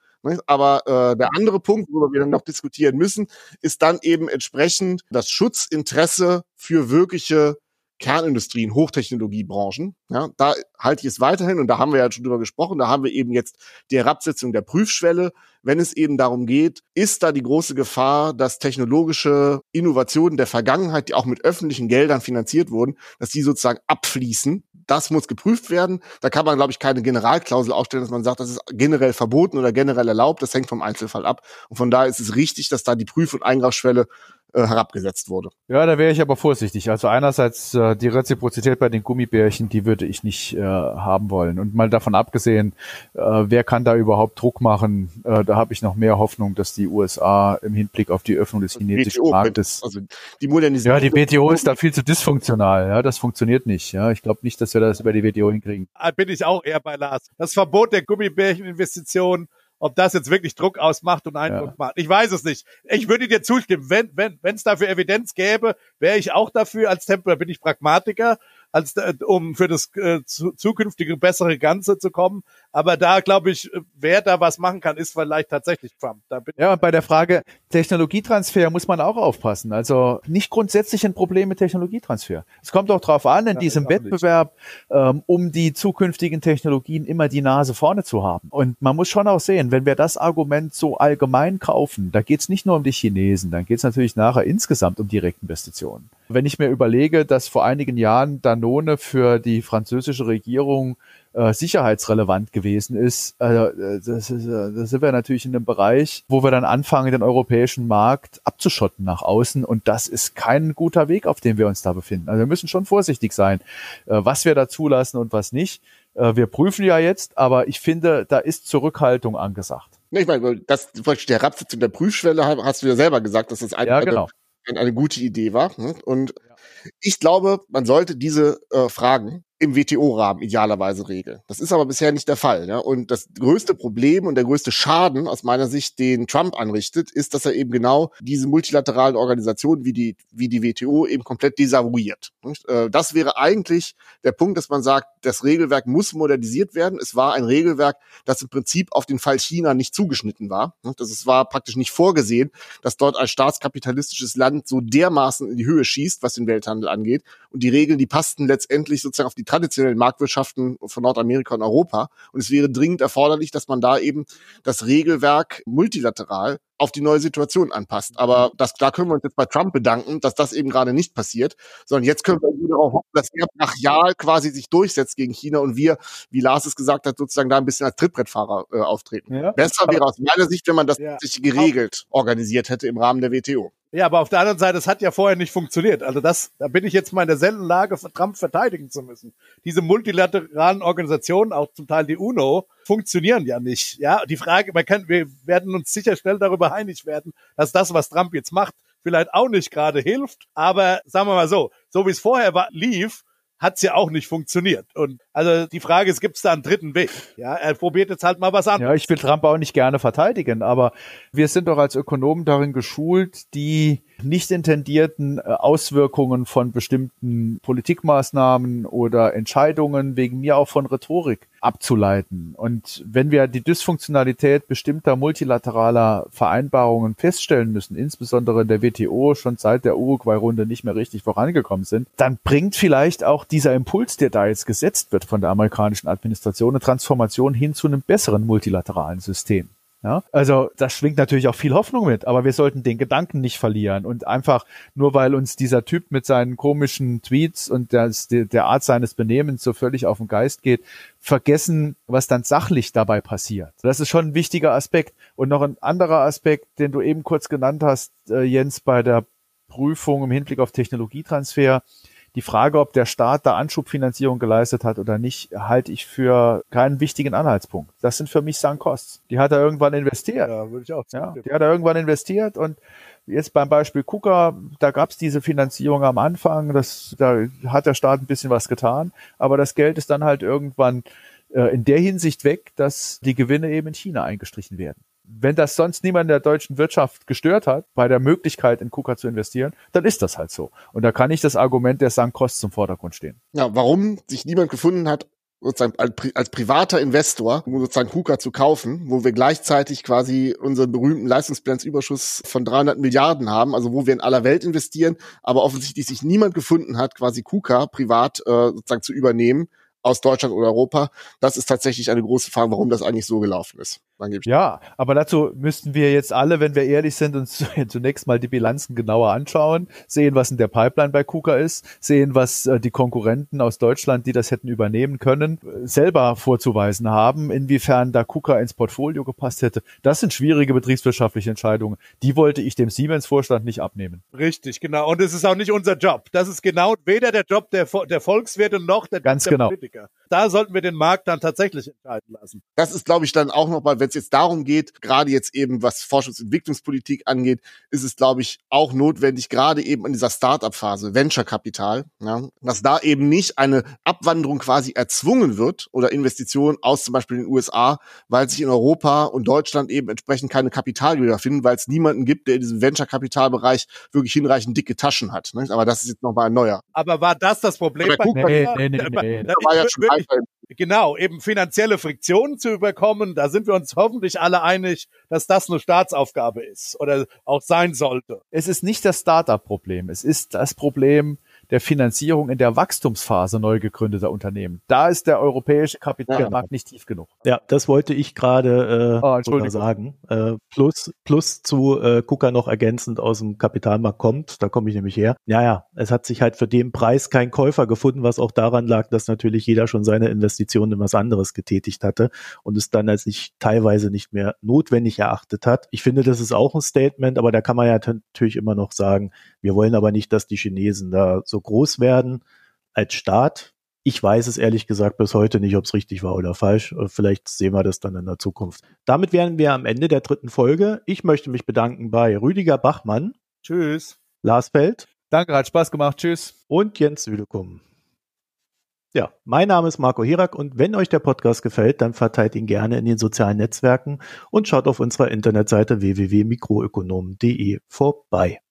Aber äh, der andere Punkt, worüber wir dann noch diskutieren müssen, ist dann eben entsprechend das Schutzinteresse für wirkliche Kernindustrien, Hochtechnologiebranchen. Ja, da halte ich es weiterhin und da haben wir ja schon drüber gesprochen. Da haben wir eben jetzt die Herabsetzung der Prüfschwelle. Wenn es eben darum geht, ist da die große Gefahr, dass technologische Innovationen der Vergangenheit, die auch mit öffentlichen Geldern finanziert wurden, dass die sozusagen abfließen. Das muss geprüft werden. Da kann man, glaube ich, keine Generalklausel aufstellen, dass man sagt, das ist generell verboten oder generell erlaubt. Das hängt vom Einzelfall ab. Und von daher ist es richtig, dass da die Prüf- und Eingriffsschwelle äh, herabgesetzt wurde. Ja, da wäre ich aber vorsichtig. Also einerseits äh, die Reziprozität bei den Gummibärchen, die würde ich nicht äh, haben wollen. Und mal davon abgesehen, äh, wer kann da überhaupt Druck machen? Äh, da habe ich noch mehr Hoffnung, dass die USA im Hinblick auf die Öffnung des chinesischen Marktes. Also die Modernisierung. Ja, die WTO ist da viel zu dysfunktional. Ja, das funktioniert nicht. Ja, ich glaube nicht, dass wir das über die WTO hinkriegen. Ah, bin ich auch eher bei Lars. Das Verbot der Gummibärcheninvestitionen ob das jetzt wirklich Druck ausmacht und Eindruck ja. macht. Ich weiß es nicht. Ich würde dir zustimmen. Wenn wenn wenn es dafür Evidenz gäbe, wäre ich auch dafür. Als Templer bin ich Pragmatiker als äh, um für das äh, zu, zukünftige bessere Ganze zu kommen. Aber da glaube ich, wer da was machen kann, ist vielleicht tatsächlich Trump. ja, und bei der Frage Technologietransfer muss man auch aufpassen. Also nicht grundsätzlich ein Problem mit Technologietransfer. Es kommt auch darauf an, in ja, diesem Wettbewerb ähm, um die zukünftigen Technologien immer die Nase vorne zu haben. Und man muss schon auch sehen, wenn wir das Argument so allgemein kaufen, da geht es nicht nur um die Chinesen, dann geht es natürlich nachher insgesamt um Direktinvestitionen. Wenn ich mir überlege, dass vor einigen Jahren Danone für die französische Regierung äh, sicherheitsrelevant gewesen ist, äh, das ist, äh, da sind wir natürlich in einem Bereich, wo wir dann anfangen, den europäischen Markt abzuschotten nach außen. Und das ist kein guter Weg, auf dem wir uns da befinden. Also wir müssen schon vorsichtig sein, äh, was wir da zulassen und was nicht. Wir prüfen ja jetzt, aber ich finde, da ist Zurückhaltung angesagt. Ich meine, das, der Herabsetzung der Prüfschwelle hast du ja selber gesagt, dass das eine, ja, genau eine gute Idee war. Ne? Und ich glaube, man sollte diese äh, Fragen im WTO-Rahmen idealerweise regeln. Das ist aber bisher nicht der Fall. Ja? Und das größte Problem und der größte Schaden aus meiner Sicht, den Trump anrichtet, ist, dass er eben genau diese multilateralen Organisationen wie die, wie die WTO eben komplett desavouiert. Äh, das wäre eigentlich der Punkt, dass man sagt, das Regelwerk muss modernisiert werden. Es war ein Regelwerk, das im Prinzip auf den Fall China nicht zugeschnitten war. Das war praktisch nicht vorgesehen, dass dort ein staatskapitalistisches Land so dermaßen in die Höhe schießt, was den Welthandel angeht. Und die Regeln, die passten letztendlich sozusagen auf die traditionellen Marktwirtschaften von Nordamerika und Europa. Und es wäre dringend erforderlich, dass man da eben das Regelwerk multilateral auf die neue Situation anpasst. Aber das, da können wir uns jetzt bei Trump bedanken, dass das eben gerade nicht passiert, sondern jetzt können wir darauf hoffen, dass er brachial quasi sich durchsetzt gegen China und wir, wie Lars es gesagt hat, sozusagen da ein bisschen als Trittbrettfahrer äh, auftreten. Ja. Besser wäre aus meiner Sicht, wenn man das ja. sich geregelt organisiert hätte im Rahmen der WTO. Ja, aber auf der anderen Seite, es hat ja vorher nicht funktioniert. Also das, da bin ich jetzt mal in derselben Lage, Trump verteidigen zu müssen. Diese multilateralen Organisationen, auch zum Teil die UNO, funktionieren ja nicht. Ja, die Frage, man kann, wir werden uns sicher schnell darüber einig werden, dass das, was Trump jetzt macht, vielleicht auch nicht gerade hilft. Aber sagen wir mal so, so wie es vorher war, lief, hat's ja auch nicht funktioniert. Und also die Frage ist, gibt es da einen dritten Weg? Ja, er probiert jetzt halt mal was an. Ja, ich will Trump auch nicht gerne verteidigen, aber wir sind doch als Ökonomen darin geschult, die nicht intendierten äh, Auswirkungen von bestimmten Politikmaßnahmen oder Entscheidungen wegen mir auch von Rhetorik abzuleiten. Und wenn wir die Dysfunktionalität bestimmter multilateraler Vereinbarungen feststellen müssen, insbesondere in der WTO schon seit der Uruguay-Runde nicht mehr richtig vorangekommen sind, dann bringt vielleicht auch dieser Impuls, der da jetzt gesetzt wird von der amerikanischen Administration, eine Transformation hin zu einem besseren multilateralen System. Ja, also das schwingt natürlich auch viel Hoffnung mit, aber wir sollten den Gedanken nicht verlieren und einfach nur weil uns dieser Typ mit seinen komischen Tweets und der, der Art seines Benehmens so völlig auf den Geist geht, vergessen, was dann sachlich dabei passiert. Das ist schon ein wichtiger Aspekt. Und noch ein anderer Aspekt, den du eben kurz genannt hast, äh, Jens, bei der Prüfung im Hinblick auf Technologietransfer die Frage, ob der Staat da Anschubfinanzierung geleistet hat oder nicht, halte ich für keinen wichtigen Anhaltspunkt. Das sind für mich Sunk-Costs. Die hat er irgendwann investiert. Ja, würde ich auch sagen. Ja, die hat er irgendwann investiert und jetzt beim Beispiel KUKA, da gab es diese Finanzierung am Anfang, das, da hat der Staat ein bisschen was getan, aber das Geld ist dann halt irgendwann äh, in der Hinsicht weg, dass die Gewinne eben in China eingestrichen werden wenn das sonst niemand in der deutschen Wirtschaft gestört hat, bei der Möglichkeit in KUKA zu investieren, dann ist das halt so. Und da kann nicht das Argument der Sankt-Kost zum Vordergrund stehen. Ja, warum sich niemand gefunden hat, sozusagen als, als privater Investor sozusagen KUKA zu kaufen, wo wir gleichzeitig quasi unseren berühmten Leistungsbilanzüberschuss von 300 Milliarden haben, also wo wir in aller Welt investieren, aber offensichtlich sich niemand gefunden hat, quasi KUKA privat äh, sozusagen zu übernehmen aus Deutschland oder Europa. Das ist tatsächlich eine große Frage, warum das eigentlich so gelaufen ist. Ja, aber dazu müssten wir jetzt alle, wenn wir ehrlich sind, uns zunächst mal die Bilanzen genauer anschauen, sehen, was in der Pipeline bei KUKA ist, sehen, was äh, die Konkurrenten aus Deutschland, die das hätten übernehmen können, selber vorzuweisen haben, inwiefern da KUKA ins Portfolio gepasst hätte. Das sind schwierige betriebswirtschaftliche Entscheidungen. Die wollte ich dem Siemens-Vorstand nicht abnehmen. Richtig, genau. Und es ist auch nicht unser Job. Das ist genau weder der Job der, der Volkswirte noch der, Ganz der genau. Politiker. Da sollten wir den Markt dann tatsächlich entscheiden lassen. Das ist, glaube ich, dann auch nochmal, wenn es jetzt darum geht, gerade jetzt eben was Forschungs- und Entwicklungspolitik angeht, ist es, glaube ich, auch notwendig, gerade eben in dieser Start-up-Phase, Venture-Kapital, ja, dass da eben nicht eine Abwanderung quasi erzwungen wird oder Investitionen aus zum Beispiel den USA, weil sich in Europa und Deutschland eben entsprechend keine Kapitalgeber finden, weil es niemanden gibt, der in diesem Venture-Kapitalbereich wirklich hinreichend dicke Taschen hat. Ne? Aber das ist jetzt nochmal ein neuer. Aber war das das Problem? Bei Nee, nee, nee, nee. einfach Genau, eben finanzielle Friktionen zu überkommen. Da sind wir uns hoffentlich alle einig, dass das eine Staatsaufgabe ist oder auch sein sollte. Es ist nicht das Startup-Problem. Es ist das Problem der Finanzierung in der Wachstumsphase neu gegründeter Unternehmen. Da ist der europäische Kapitalmarkt nicht tief genug. Ja, das wollte ich gerade Oh, äh, sogar sagen. Äh, plus, plus zu äh, Kuka noch ergänzend aus dem Kapitalmarkt kommt, da komme ich nämlich her. Ja, ja, es hat sich halt für den Preis kein Käufer gefunden, was auch daran lag, dass natürlich jeder schon seine Investitionen in was anderes getätigt hatte und es dann als nicht teilweise nicht mehr notwendig erachtet hat. Ich finde, das ist auch ein Statement, aber da kann man ja natürlich immer noch sagen, wir wollen aber nicht, dass die Chinesen da so groß werden als Staat. Ich weiß es ehrlich gesagt bis heute nicht, ob es richtig war oder falsch. Äh, Vielleicht sehen wir das dann in der Zukunft. Damit wären wir am Ende der dritten Folge. Ich möchte mich bedanken bei Rüdiger Bachmann, Tschüss. Lars Feld Danke, hat Spaß gemacht. Tschüss. und Jens Südekum. Ja, mein Name ist Marco Herak und wenn euch der Podcast gefällt, dann verteilt ihn gerne in den sozialen Netzwerken und schaut auf unserer Internetseite www.mikroökonomen.de vorbei.